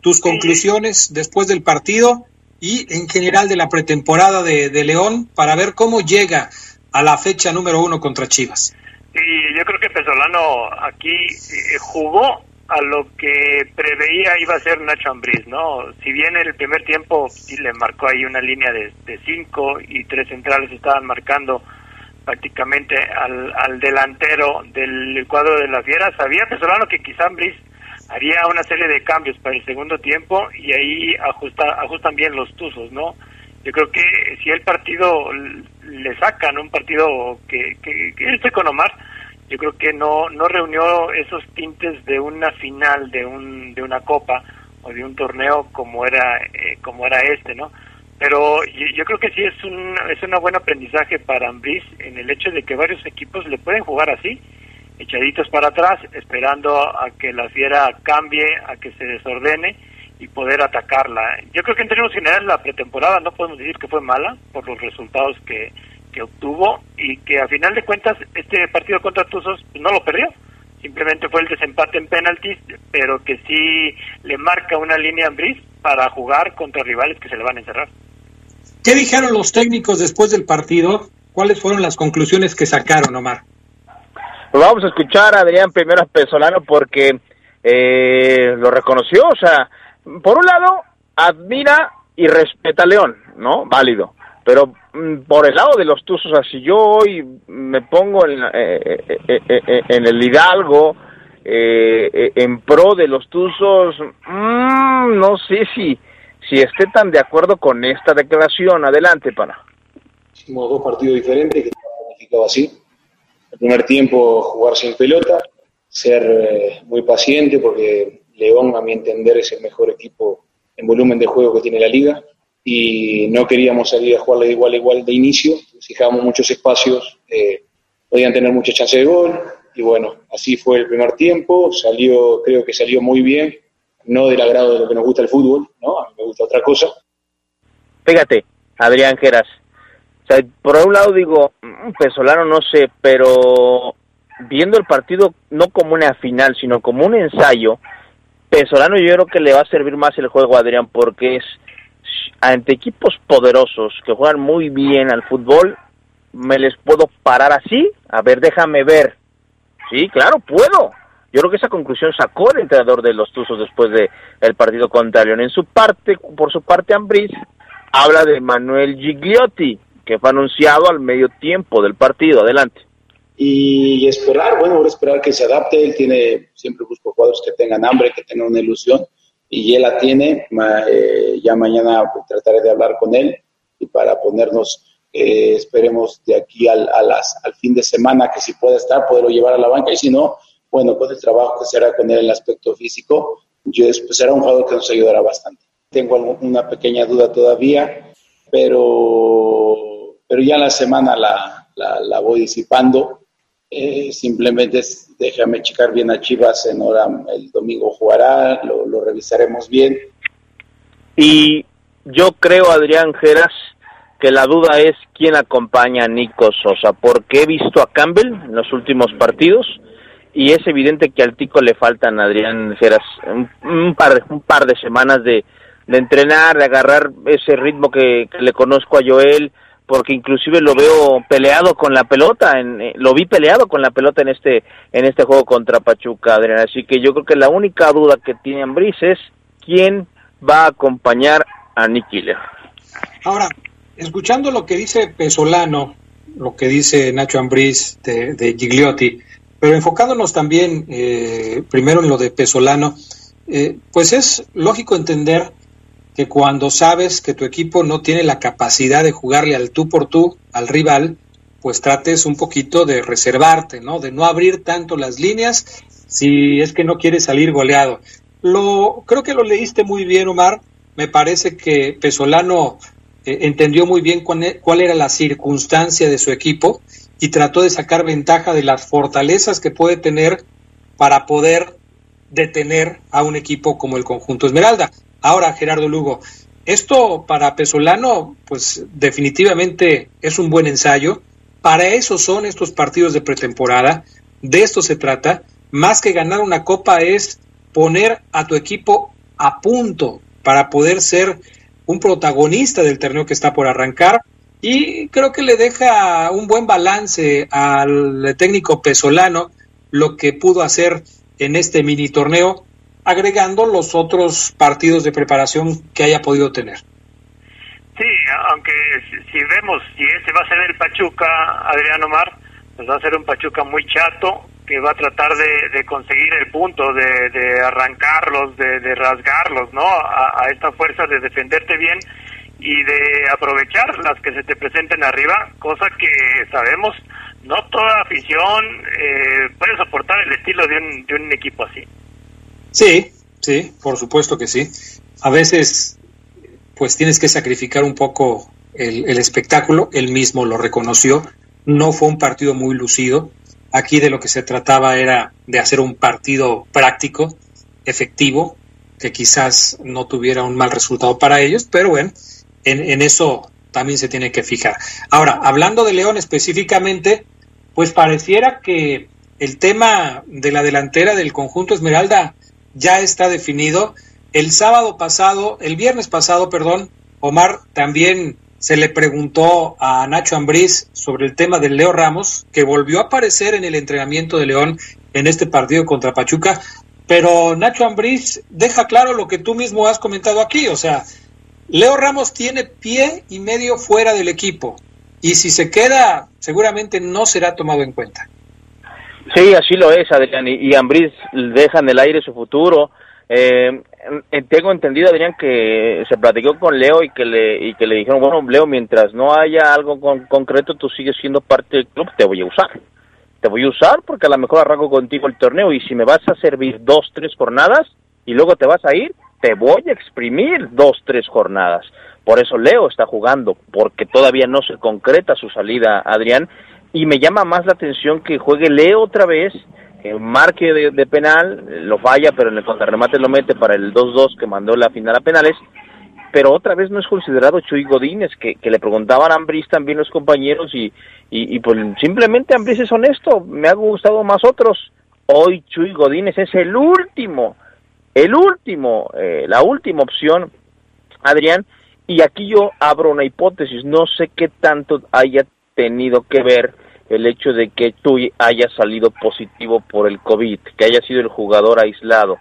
tus conclusiones después del partido y en general de la pretemporada de, de León para ver cómo llega a la fecha número uno contra Chivas. Y yo creo que Pesolano aquí eh, jugó a lo que preveía iba a ser Nacho Ambriz, ¿no? Si bien en el primer tiempo sí le marcó ahí una línea de, cinco y tres centrales estaban marcando prácticamente al, al delantero del cuadro de la Fiera, sabía Pesolano que quizá Ambriz haría una serie de cambios para el segundo tiempo y ahí ajusta, ajustan bien los tuzos, ¿no? Yo creo que si el partido le sacan un partido que, que, que este con Omar, yo creo que no no reunió esos tintes de una final de un de una copa o de un torneo como era eh, como era este no pero yo, creo que sí es un es un buen aprendizaje para Ambris en el hecho de que varios equipos le pueden jugar así echaditos para atrás esperando a que la fiera cambie a que se desordene y poder atacarla. Yo creo que en términos generales la pretemporada no podemos decir que fue mala por los resultados que que obtuvo y que a final de cuentas este partido contra Tuzos no lo perdió. Simplemente fue el desempate en penaltis, pero que sí le marca una línea en bris para jugar contra rivales que se le van a encerrar. ¿Qué dijeron los técnicos después del partido? ¿Cuáles fueron las conclusiones que sacaron, Omar? Pues vamos a escuchar a Adrián primero a Pesolano porque eh, lo reconoció. O sea, por un lado, admira y respeta a León, ¿no? Válido. Pero mm, por el lado de los Tuzos, así yo hoy me pongo en, eh, eh, eh, en el Hidalgo, en pro de los Tuzos, mm, no sé si, si esté tan de acuerdo con esta declaración. Adelante, pana. Hicimos dos partidos diferentes que planificado así. El primer tiempo jugar sin pelota, ser muy paciente porque León, a mi entender, es el mejor equipo en volumen de juego que tiene la liga y no queríamos salir a jugar de igual a igual de inicio, si dejábamos muchos espacios, eh, podían tener mucha chance de gol, y bueno, así fue el primer tiempo, salió, creo que salió muy bien, no del agrado de lo que nos gusta el fútbol, ¿no? A mí me gusta otra cosa. Fíjate, Adrián Geras, por un lado digo, mm, Pesolano no sé, pero viendo el partido no como una final, sino como un ensayo, Pesolano yo creo que le va a servir más el juego a Adrián porque es ante equipos poderosos que juegan muy bien al fútbol, me les puedo parar así. A ver, déjame ver. Sí, claro, puedo. Yo creo que esa conclusión sacó el entrenador de los Tuzos después de el partido contra. En su parte, por su parte, Ambris habla de Manuel Gigliotti, que fue anunciado al medio tiempo del partido. Adelante. Y esperar, bueno, esperar que se adapte. Él tiene, siempre busco jugadores que tengan hambre, que tengan una ilusión, y él la tiene. Eh, ya mañana trataré de hablar con él y para ponernos, eh, esperemos de aquí al, a las, al fin de semana, que si pueda estar, poderlo llevar a la banca, y si no, bueno, con el trabajo que se hará con él en el aspecto físico, yo, pues, será un jugador que nos ayudará bastante. Tengo una pequeña duda todavía, pero, pero ya la semana la, la, voy disipando. Eh, simplemente déjame checar bien a Chivas en hora, el domingo jugará, lo, revisaremos bien. Y yo creo, Adrián Geras, que la duda es quién acompaña a Nico Sosa, porque he visto a Campbell en los últimos partidos y es evidente que al Tico le faltan, Adrián Geras, un, par, un par de semanas de, de entrenar, de agarrar ese ritmo que, le conozco a Joel, porque inclusive lo veo peleado con la pelota, en, eh, lo vi peleado con la pelota en este en este juego contra Pachuca, Adrián. Así que yo creo que la única duda que tiene Ambris es quién va a acompañar a Nick Killer. Ahora, escuchando lo que dice Pesolano, lo que dice Nacho Ambriz de, de Gigliotti, pero enfocándonos también eh, primero en lo de Pesolano, eh, pues es lógico entender que cuando sabes que tu equipo no tiene la capacidad de jugarle al tú por tú al rival, pues trates un poquito de reservarte, ¿no? De no abrir tanto las líneas si es que no quieres salir goleado. Lo creo que lo leíste muy bien, Omar. Me parece que Pesolano eh, entendió muy bien e, cuál era la circunstancia de su equipo y trató de sacar ventaja de las fortalezas que puede tener para poder detener a un equipo como el conjunto Esmeralda. Ahora, Gerardo Lugo, esto para Pesolano, pues definitivamente es un buen ensayo. Para eso son estos partidos de pretemporada. De esto se trata. Más que ganar una copa es poner a tu equipo a punto para poder ser un protagonista del torneo que está por arrancar y creo que le deja un buen balance al técnico pesolano lo que pudo hacer en este mini torneo, agregando los otros partidos de preparación que haya podido tener. Sí, aunque si vemos si ese va a ser el Pachuca, Adrián Omar, pues va a ser un Pachuca muy chato, que va a tratar de, conseguir el punto, de, arrancarlos, de, rasgarlos, ¿no? A, a, esta fuerza de defenderte bien y de aprovechar las que se te presenten arriba, cosa que sabemos no toda afición eh, puede soportar el estilo de un, de un equipo así. Sí, sí, por supuesto que sí. A veces, pues tienes que sacrificar un poco el, el espectáculo, él mismo lo reconoció, no fue un partido muy lucido, aquí de lo que se trataba era de hacer un partido práctico, efectivo, que quizás no tuviera un mal resultado para ellos, pero bueno, en, eso también se tiene que fijar. Ahora, hablando de León específicamente, pues pareciera que el tema de la delantera del conjunto Esmeralda ya está definido. El sábado pasado, el viernes pasado, perdón, Omar también se le preguntó a Nacho Ambriz sobre el tema del Leo Ramos, que volvió a aparecer en el entrenamiento de León en este partido contra Pachuca, pero Nacho Ambriz deja claro lo que tú mismo has comentado aquí, o sea, Leo Ramos tiene pie y medio fuera del equipo y si se queda seguramente no será tomado en cuenta. Sí, así lo es, Adrián, y, Ambriz deja en el aire su futuro. Eh, tengo entendido, Adrián, que se platicó con Leo y que le, y que le dijeron, bueno, Leo, mientras no haya algo con, concreto, tú sigues siendo parte del club, te voy a usar. Te voy a usar porque a lo mejor arranco contigo el torneo y si me vas a servir dos, tres jornadas y luego te vas a ir, te voy a exprimir dos, tres jornadas. Por eso Leo está jugando, porque todavía no se concreta su salida, Adrián, y me llama más la atención que juegue Leo otra vez, que marque de, penal, lo falla, pero en el contrarremate lo mete para el 2-2 que mandó la final a penales, pero otra vez no es considerado Chuy Godínez, que, le preguntaban a Ambris también los compañeros, y, y, pues simplemente Ambris es honesto, me ha gustado más otros. Hoy Chuy Godínez es el último el último, eh, la última opción, Adrián, y aquí yo abro una hipótesis, no sé qué tanto haya tenido que ver el hecho de que tú haya salido positivo por el COVID, que haya sido el jugador aislado.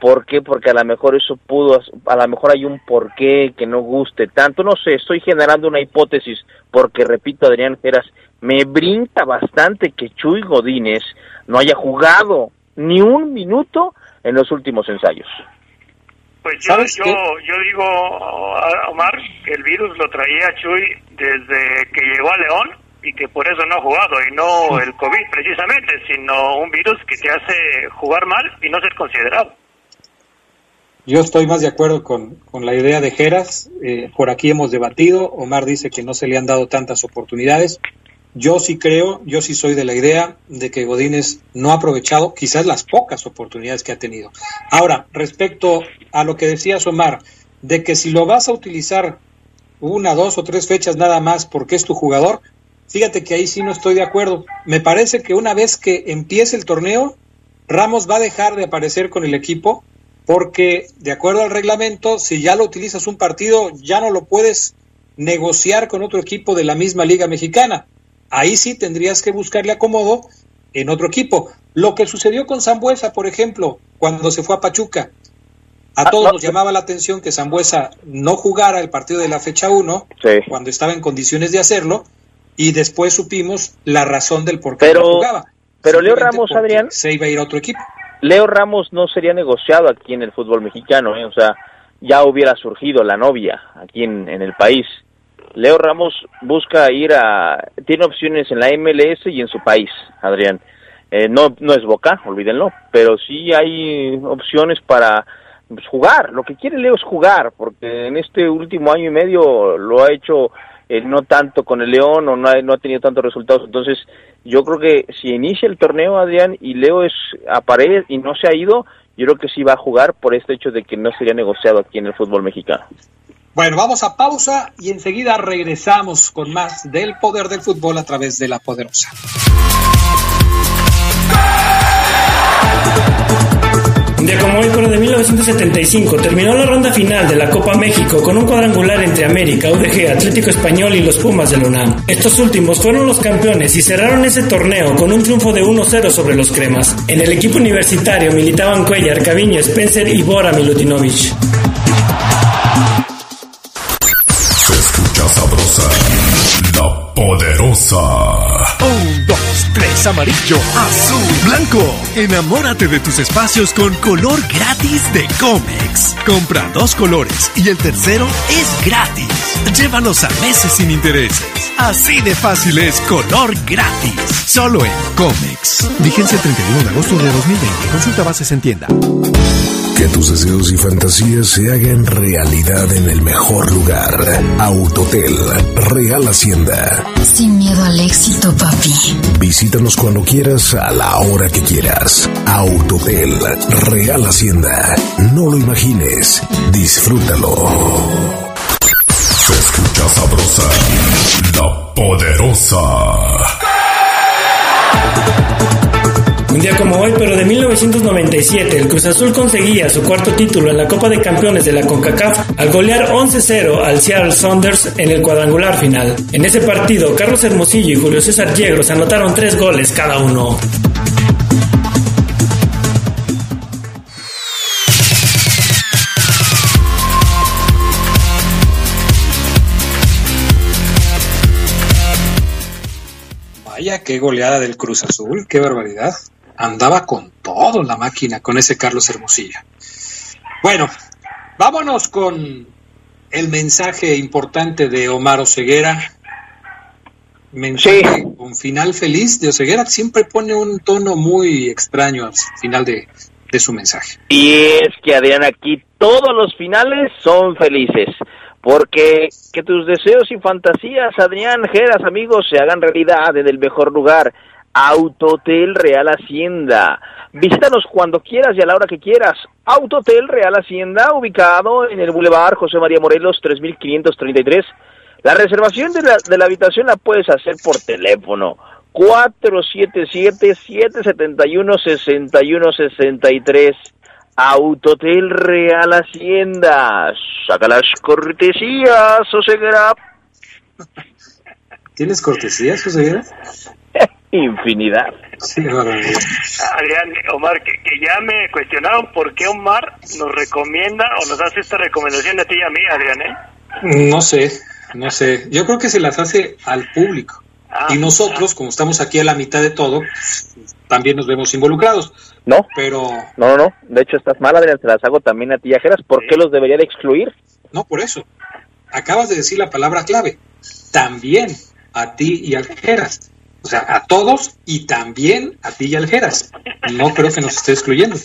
¿Por qué? Porque a lo mejor eso pudo, a lo mejor hay un porqué que no guste tanto, no sé, estoy generando una hipótesis, porque repito, Adrián Geras, me brinca bastante que Chuy Godínez no haya jugado ni un minuto en los últimos ensayos. Pues yo, yo, yo digo, Omar, que el virus lo traía Chuy desde que llegó a León y que por eso no ha jugado, y no el COVID precisamente, sino un virus que te hace jugar mal y no ser considerado. Yo estoy más de acuerdo con, con la idea de Geras. Eh, por aquí hemos debatido. Omar dice que no se le han dado tantas oportunidades. Yo sí creo, yo sí soy de la idea de que Godínez no ha aprovechado quizás las pocas oportunidades que ha tenido. Ahora, respecto a lo que decías, Omar, de que si lo vas a utilizar una, dos o tres fechas nada más porque es tu jugador, fíjate que ahí sí no estoy de acuerdo. Me parece que una vez que empiece el torneo, Ramos va a dejar de aparecer con el equipo porque, de acuerdo al reglamento, si ya lo utilizas un partido, ya no lo puedes negociar con otro equipo de la misma Liga Mexicana ahí sí tendrías que buscarle acomodo en otro equipo. Lo que sucedió con Zambuesa, por ejemplo, cuando se fue a Pachuca. A Ah, todos no, nos llamaba la atención que Zambuesa no jugara el partido de la fecha 1 cuando estaba en condiciones de hacerlo y después supimos la razón del por qué Pero- no jugaba. pero Leo Ramos, Adrián- Se iba a ir a otro equipo. Leo Ramos no sería negociado aquí en el fútbol mexicano, ¿eh? o sea, ya hubiera surgido la novia aquí en, en el país. Leo Ramos busca ir a, tiene opciones en la MLS y en su país, Adrián. Eh, no, no es Boca, olvídenlo, pero sí hay opciones para pues, jugar. Lo que quiere Leo es jugar, porque en este último año y medio lo ha hecho eh, no tanto con el León o no ha, tenido tantos resultados. Entonces, yo creo que si inicia el torneo, Adrián, y Leo es aparece y no se ha ido, yo creo que sí va a jugar por este hecho de que no sería negociado aquí en el fútbol mexicano. Bueno, vamos a pausa y enseguida regresamos con más del poder del fútbol a través de la poderosa. Un día como hoy, de 1975, terminó la ronda final de la Copa México con un cuadrangular entre América, UDG, Atlético Español y los Pumas de la UNAM. Estos últimos fueron los campeones y cerraron ese torneo con un triunfo de 1-0 sobre los cremas. En el equipo universitario militaban Cuellar, Caviño, Spencer y Bora Milutinovic. Se escucha sabrosa, la poderosa. Tres, amarillo, azul, blanco. Enamórate de tus espacios con color gratis de Comex. Compra dos colores y el tercero es gratis. Llévalos a meses sin intereses. Así de fácil es color gratis. Solo en Comex. Vigencia el 31 de agosto de 2020. Consulta bases en tienda. Que tus deseos y fantasías se hagan realidad en el mejor lugar. Autotel, Real Hacienda. Sin miedo al éxito, papi. Visítanos cuando quieras, a la hora que quieras. Autotel, Real Hacienda. No lo imagines, disfrútalo. Se escucha sabrosa, la poderosa. Un día como hoy, pero de 1997, el Cruz Azul conseguía su cuarto título en la Copa de Campeones de la CONCACAF al golear 11-0 al Seattle Saunders en el cuadrangular final. En ese partido, Carlos Hermosillo y Julio César Yegros anotaron tres goles cada uno. Vaya, qué goleada del Cruz Azul, qué barbaridad. Andaba con todo la máquina, con ese Carlos Hermosillo. Bueno, vámonos con el mensaje importante de Omar Oseguera. Mensaje con final feliz de Oseguera. Siempre pone un tono muy extraño al final de, de su mensaje. Y es que Adrián, aquí todos los finales son felices. Porque que tus deseos y fantasías, Adrián, Geras, amigos, se hagan realidad en el mejor lugar. Autotel Real Hacienda. Visítanos cuando quieras y a la hora que quieras. Autotel Real Hacienda, ubicado en el Boulevard José María Morelos 3533. La reservación de la, de la habitación la puedes hacer por teléfono. 477-771-6163. Autotel Real Hacienda. Saca las cortesías, Oseguera. ¿Tienes cortesías, Oseguera? Infinidad. Adrián, Omar, que, ya me cuestionaron por qué Omar nos recomienda o nos hace esta recomendación a ti y a mí, Adrián, ¿eh? No sé, no sé. Yo creo que se las hace al público. Ah, y nosotros, como estamos aquí a la mitad de todo, también nos vemos involucrados. No, pero... No, no, de hecho estás mal, Adrián, se las hago también a ti, Ajeras. ¿Por qué los debería de excluir? No, por eso. Acabas de decir la palabra clave. También a ti y a Ajeras. O sea, a todos y también a ti y Aljeras. No creo que nos esté excluyendo.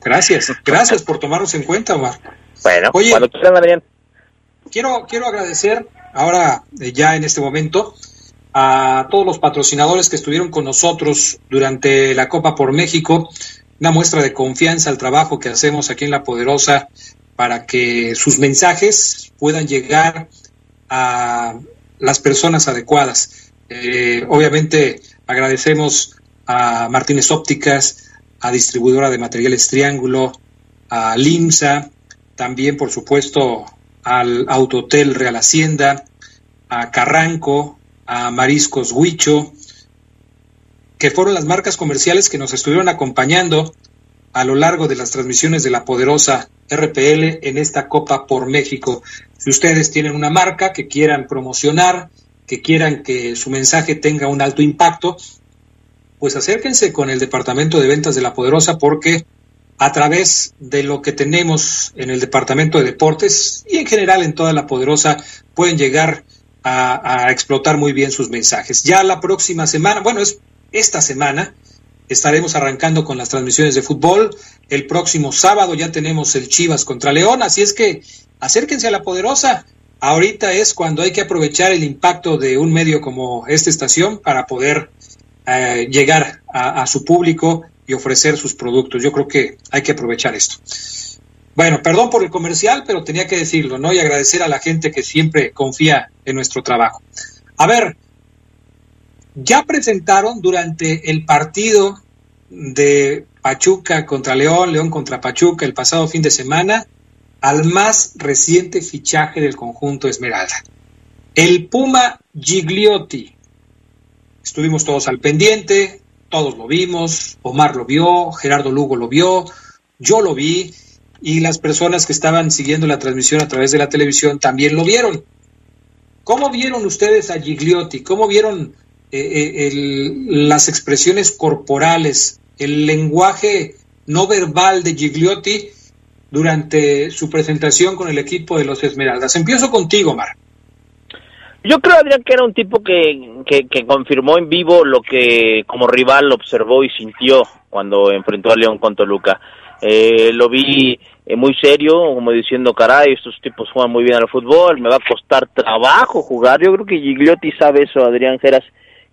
Gracias, gracias por tomarnos en cuenta, Omar. Bueno, Oye, cuando quieran, Adrián. Quiero, quiero agradecer ahora, eh, ya en este momento, a todos los patrocinadores que estuvieron con nosotros durante la Copa por México. Una muestra de confianza al trabajo que hacemos aquí en La Poderosa para que sus mensajes puedan llegar a las personas adecuadas. Eh, obviamente agradecemos a Martínez Ópticas, a Distribuidora de Materiales Triángulo, a LIMSA, también por supuesto al Autotel Real Hacienda, a Carranco, a Mariscos Huicho, que fueron las marcas comerciales que nos estuvieron acompañando a lo largo de las transmisiones de la poderosa RPL en esta Copa por México. Si ustedes tienen una marca que quieran promocionar, que quieran que su mensaje tenga un alto impacto, pues acérquense con el Departamento de Ventas de la Poderosa porque a través de lo que tenemos en el Departamento de Deportes y en general en toda la Poderosa pueden llegar a, a explotar muy bien sus mensajes. Ya la próxima semana, bueno, es esta semana, estaremos arrancando con las transmisiones de fútbol. El próximo sábado ya tenemos el Chivas contra León, así es que acérquense a la Poderosa ahorita es cuando hay que aprovechar el impacto de un medio como esta estación para poder eh, llegar a, su público y ofrecer sus productos. Yo creo que hay que aprovechar esto. Bueno, perdón por el comercial, pero tenía que decirlo, ¿no? Y agradecer a la gente que siempre confía en nuestro trabajo. A ver, ya presentaron durante el partido de Pachuca contra León, León contra Pachuca el pasado fin de semana, al más reciente fichaje del conjunto Esmeralda, el Puma Gigliotti. Estuvimos todos al pendiente, todos lo vimos, Omar lo vio, Gerardo Lugo lo vio, yo lo vi y las personas que estaban siguiendo la transmisión a través de la televisión también lo vieron. ¿Cómo vieron ustedes a Gigliotti? ¿Cómo vieron eh, eh, las expresiones corporales, el lenguaje no verbal de Gigliotti durante su presentación con el equipo de los Esmeraldas. Empiezo contigo, Mar. Yo creo, Adrián, que era un tipo que, que, confirmó en vivo lo que como rival observó y sintió cuando enfrentó a León con Toluca. Eh, lo vi eh, muy serio, como diciendo, caray, estos tipos juegan muy bien al fútbol, me va a costar trabajo jugar. Yo creo que Gigliotti sabe eso, Adrián Geras,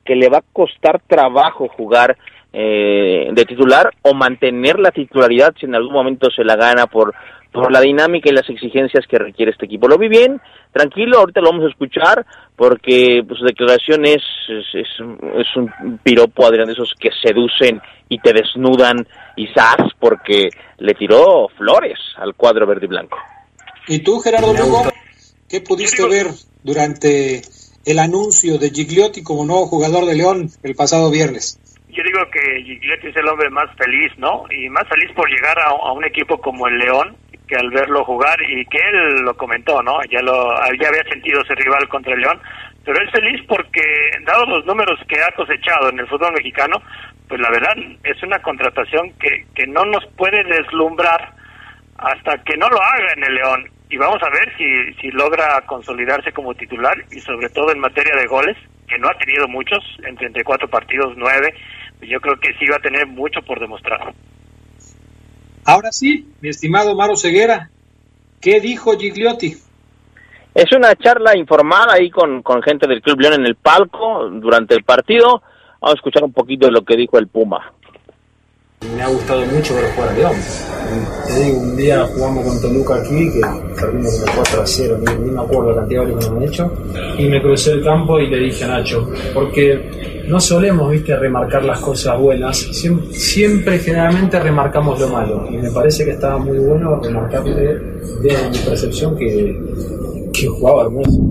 que le va a costar trabajo jugar eh, de titular o mantener la titularidad si en algún momento se la gana por, por la dinámica y las exigencias que requiere este equipo. Lo vi bien, tranquilo, ahorita lo vamos a escuchar porque pues, su declaración es, es, es, un piropo, Adrián, de esos que seducen y te desnudan y zas porque le tiró flores al cuadro verde y blanco. ¿Y tú, Gerardo Lugo, qué pudiste ver durante el anuncio de Gigliotti como nuevo jugador de León el pasado viernes? Yo digo que Giglietti es el hombre más feliz, ¿no? Y más feliz por llegar a, un equipo como el León, que al verlo jugar y que él lo comentó, ¿no? Ya lo ya había sentido ese rival contra el León, pero es feliz porque dado los números que ha cosechado en el fútbol mexicano, pues la verdad es una contratación que que no nos puede deslumbrar hasta que no lo haga en el León y vamos a ver si si logra consolidarse como titular y sobre todo en materia de goles, que no ha tenido muchos, en 34 partidos 9 yo creo que sí va a tener mucho por demostrar. Ahora sí, mi estimado Maro Ceguera, ¿qué dijo Gigliotti? Es una charla informada ahí con, con gente del Club León en el palco durante el partido. Vamos a escuchar un poquito de lo que dijo el Puma. Me ha gustado mucho ver jugar a León. Un día jugamos con Toluca aquí, que perdimos el 4 a 0, ni, me acuerdo la cantidad de goles que nos han hecho. Y me crucé el campo y le dije a Nacho, porque no solemos, viste, remarcar las cosas buenas, siempre, generalmente remarcamos lo malo. Y me parece que estaba muy bueno remarcarle, de mi percepción, que, que jugaba hermoso.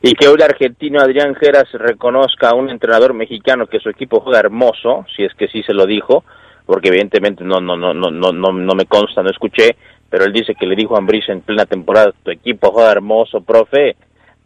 Y que un argentino Adrián Geras reconozca a un entrenador mexicano que su equipo juega hermoso, si es que sí se lo dijo, porque evidentemente no no no no no no, no me consta, no escuché, pero él dice que le dijo a Ambris en plena temporada, tu equipo juega hermoso, profe,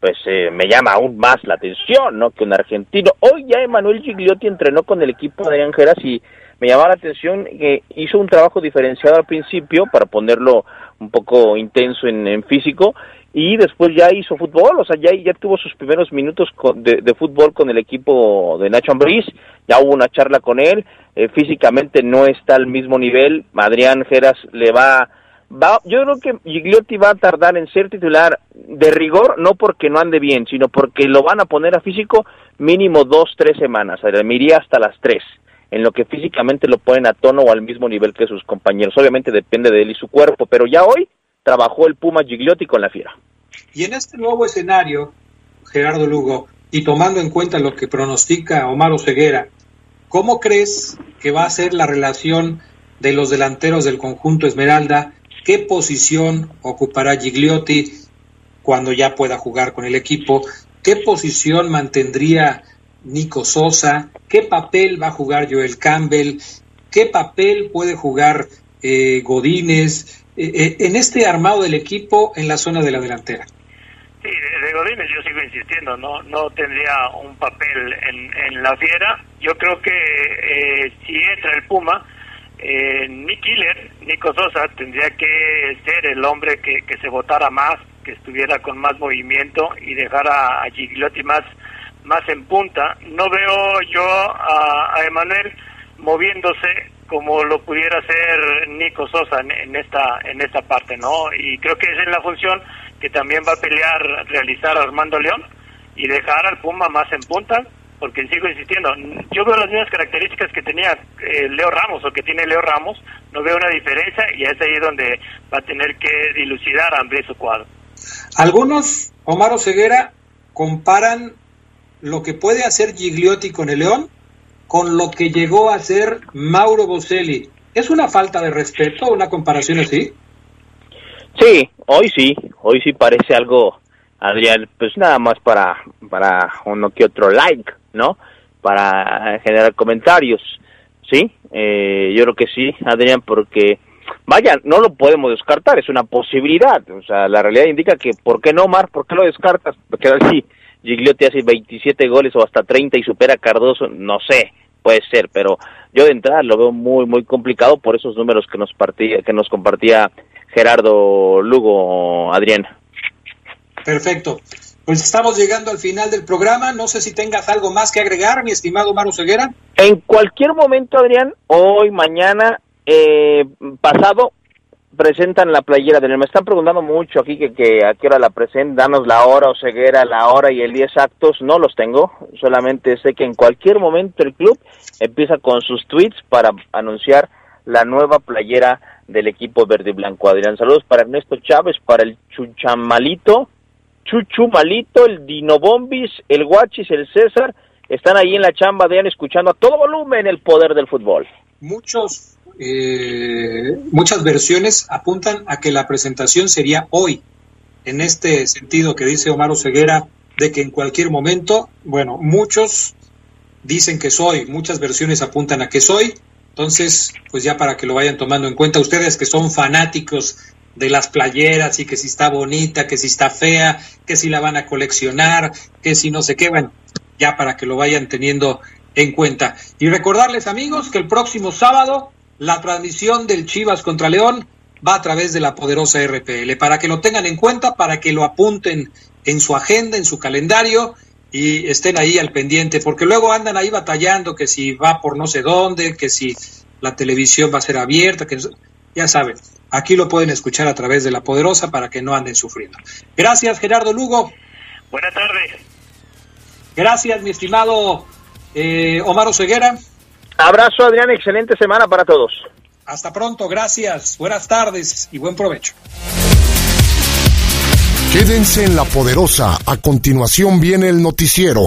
pues eh, me llama aún más la atención, ¿no? Que un argentino. Hoy ya Emanuel Gigliotti entrenó con el equipo de Adrián Geras y me llamaba la atención que hizo un trabajo diferenciado al principio para ponerlo un poco intenso en, físico y después ya hizo fútbol, o sea, ya, ya tuvo sus primeros minutos de, fútbol con el equipo de Nacho Ambriz, ya hubo una charla con él, eh, físicamente no está al mismo nivel, Adrián Geras le va, va, yo creo que Gigliotti va a tardar en ser titular de rigor, no porque no ande bien, sino porque lo van a poner a físico mínimo dos, tres semanas, me iría hasta las tres en lo que físicamente lo ponen a tono o al mismo nivel que sus compañeros. Obviamente depende de él y su cuerpo, pero ya hoy trabajó el Puma Gigliotti con la Fiera. Y en este nuevo escenario, Gerardo Lugo, y tomando en cuenta lo que pronostica Omar Ceguera, ¿cómo crees que va a ser la relación de los delanteros del conjunto Esmeralda? ¿Qué posición ocupará Gigliotti cuando ya pueda jugar con el equipo? ¿Qué posición mantendría Nico Sosa, qué papel va a jugar Joel Campbell, qué papel puede jugar eh, Godínez eh, eh, en este armado del equipo en la zona de la delantera. Sí, de, Godínez yo sigo insistiendo, no no tendría un papel en, en la fiera. Yo creo que eh, si entra el Puma, eh, Nick Killer, Nico Sosa, tendría que ser el hombre que, que se votara más, que estuviera con más movimiento y dejara a Gigliotti más más en punta. No veo yo a, Emanuel moviéndose como lo pudiera hacer Nico Sosa en, esta en esta parte, ¿no? Y creo que esa es la función que también va a pelear realizar Armando León y dejar al Puma más en punta, porque sigo insistiendo, yo veo las mismas características que tenía eh, Leo Ramos o que tiene Leo Ramos, no veo una diferencia y es ahí donde va a tener que dilucidar a Andrés Cuadro. Algunos, Omar Ceguera, comparan lo que puede hacer Gigliotti con el León con lo que llegó a hacer Mauro Boselli. ¿Es una falta de respeto una comparación así? Sí, hoy sí, hoy sí parece algo, Adrián, pues nada más para, para uno que otro like, ¿no? Para generar comentarios, ¿sí? Eh, yo creo que sí, Adrián, porque, vaya, no lo podemos descartar, es una posibilidad, o sea, la realidad indica que, ¿por qué no, Mar? ¿Por qué lo descartas? Porque así Gigliotti hace 27 goles o hasta 30 y supera a Cardoso, no sé, puede ser, pero yo de entrada lo veo muy muy complicado por esos números que nos partía, que nos compartía Gerardo Lugo, Adrián. Perfecto. Pues estamos llegando al final del programa. No sé si tengas algo más que agregar, mi estimado Maru Ceguera. En cualquier momento, Adrián, hoy, mañana, eh, pasado, presentan la playera de él. Me están preguntando mucho aquí que, que a qué hora la presentan, danos la hora o ceguera, la hora y el día exactos. No los tengo, solamente sé que en cualquier momento el club empieza con sus tweets para anunciar la nueva playera del equipo verde y blanco. Adrián, saludos para Ernesto Chávez, para el Chuchamalito, Chuchumalito, el Dinobombis, el Guachis, el César. Están ahí en la chamba, Adrián, escuchando a todo volumen el poder del fútbol. Muchos eh, muchas versiones apuntan a que la presentación sería hoy, en este sentido que dice Omar Ceguera, de que en cualquier momento, bueno, muchos dicen que soy, muchas versiones apuntan a que soy, entonces, pues ya para que lo vayan tomando en cuenta, ustedes que son fanáticos de las playeras y que si está bonita, que si está fea, que si la van a coleccionar, que si no sé qué, bueno, ya para que lo vayan teniendo en cuenta. Y recordarles amigos que el próximo sábado la transmisión del Chivas contra León va a través de la poderosa RPL, para que lo tengan en cuenta, para que lo apunten en su agenda, en su calendario y estén ahí al pendiente, porque luego andan ahí batallando que si va por no sé dónde, que si la televisión va a ser abierta, que ya saben, aquí lo pueden escuchar a través de la poderosa para que no anden sufriendo. Gracias Gerardo Lugo. Buenas tardes. Gracias mi estimado eh, Omar Oseguera. Abrazo, Adrián. Excelente semana para todos. Hasta pronto. Gracias. Buenas tardes y buen provecho. Quédense en la poderosa. A continuación viene el noticiero.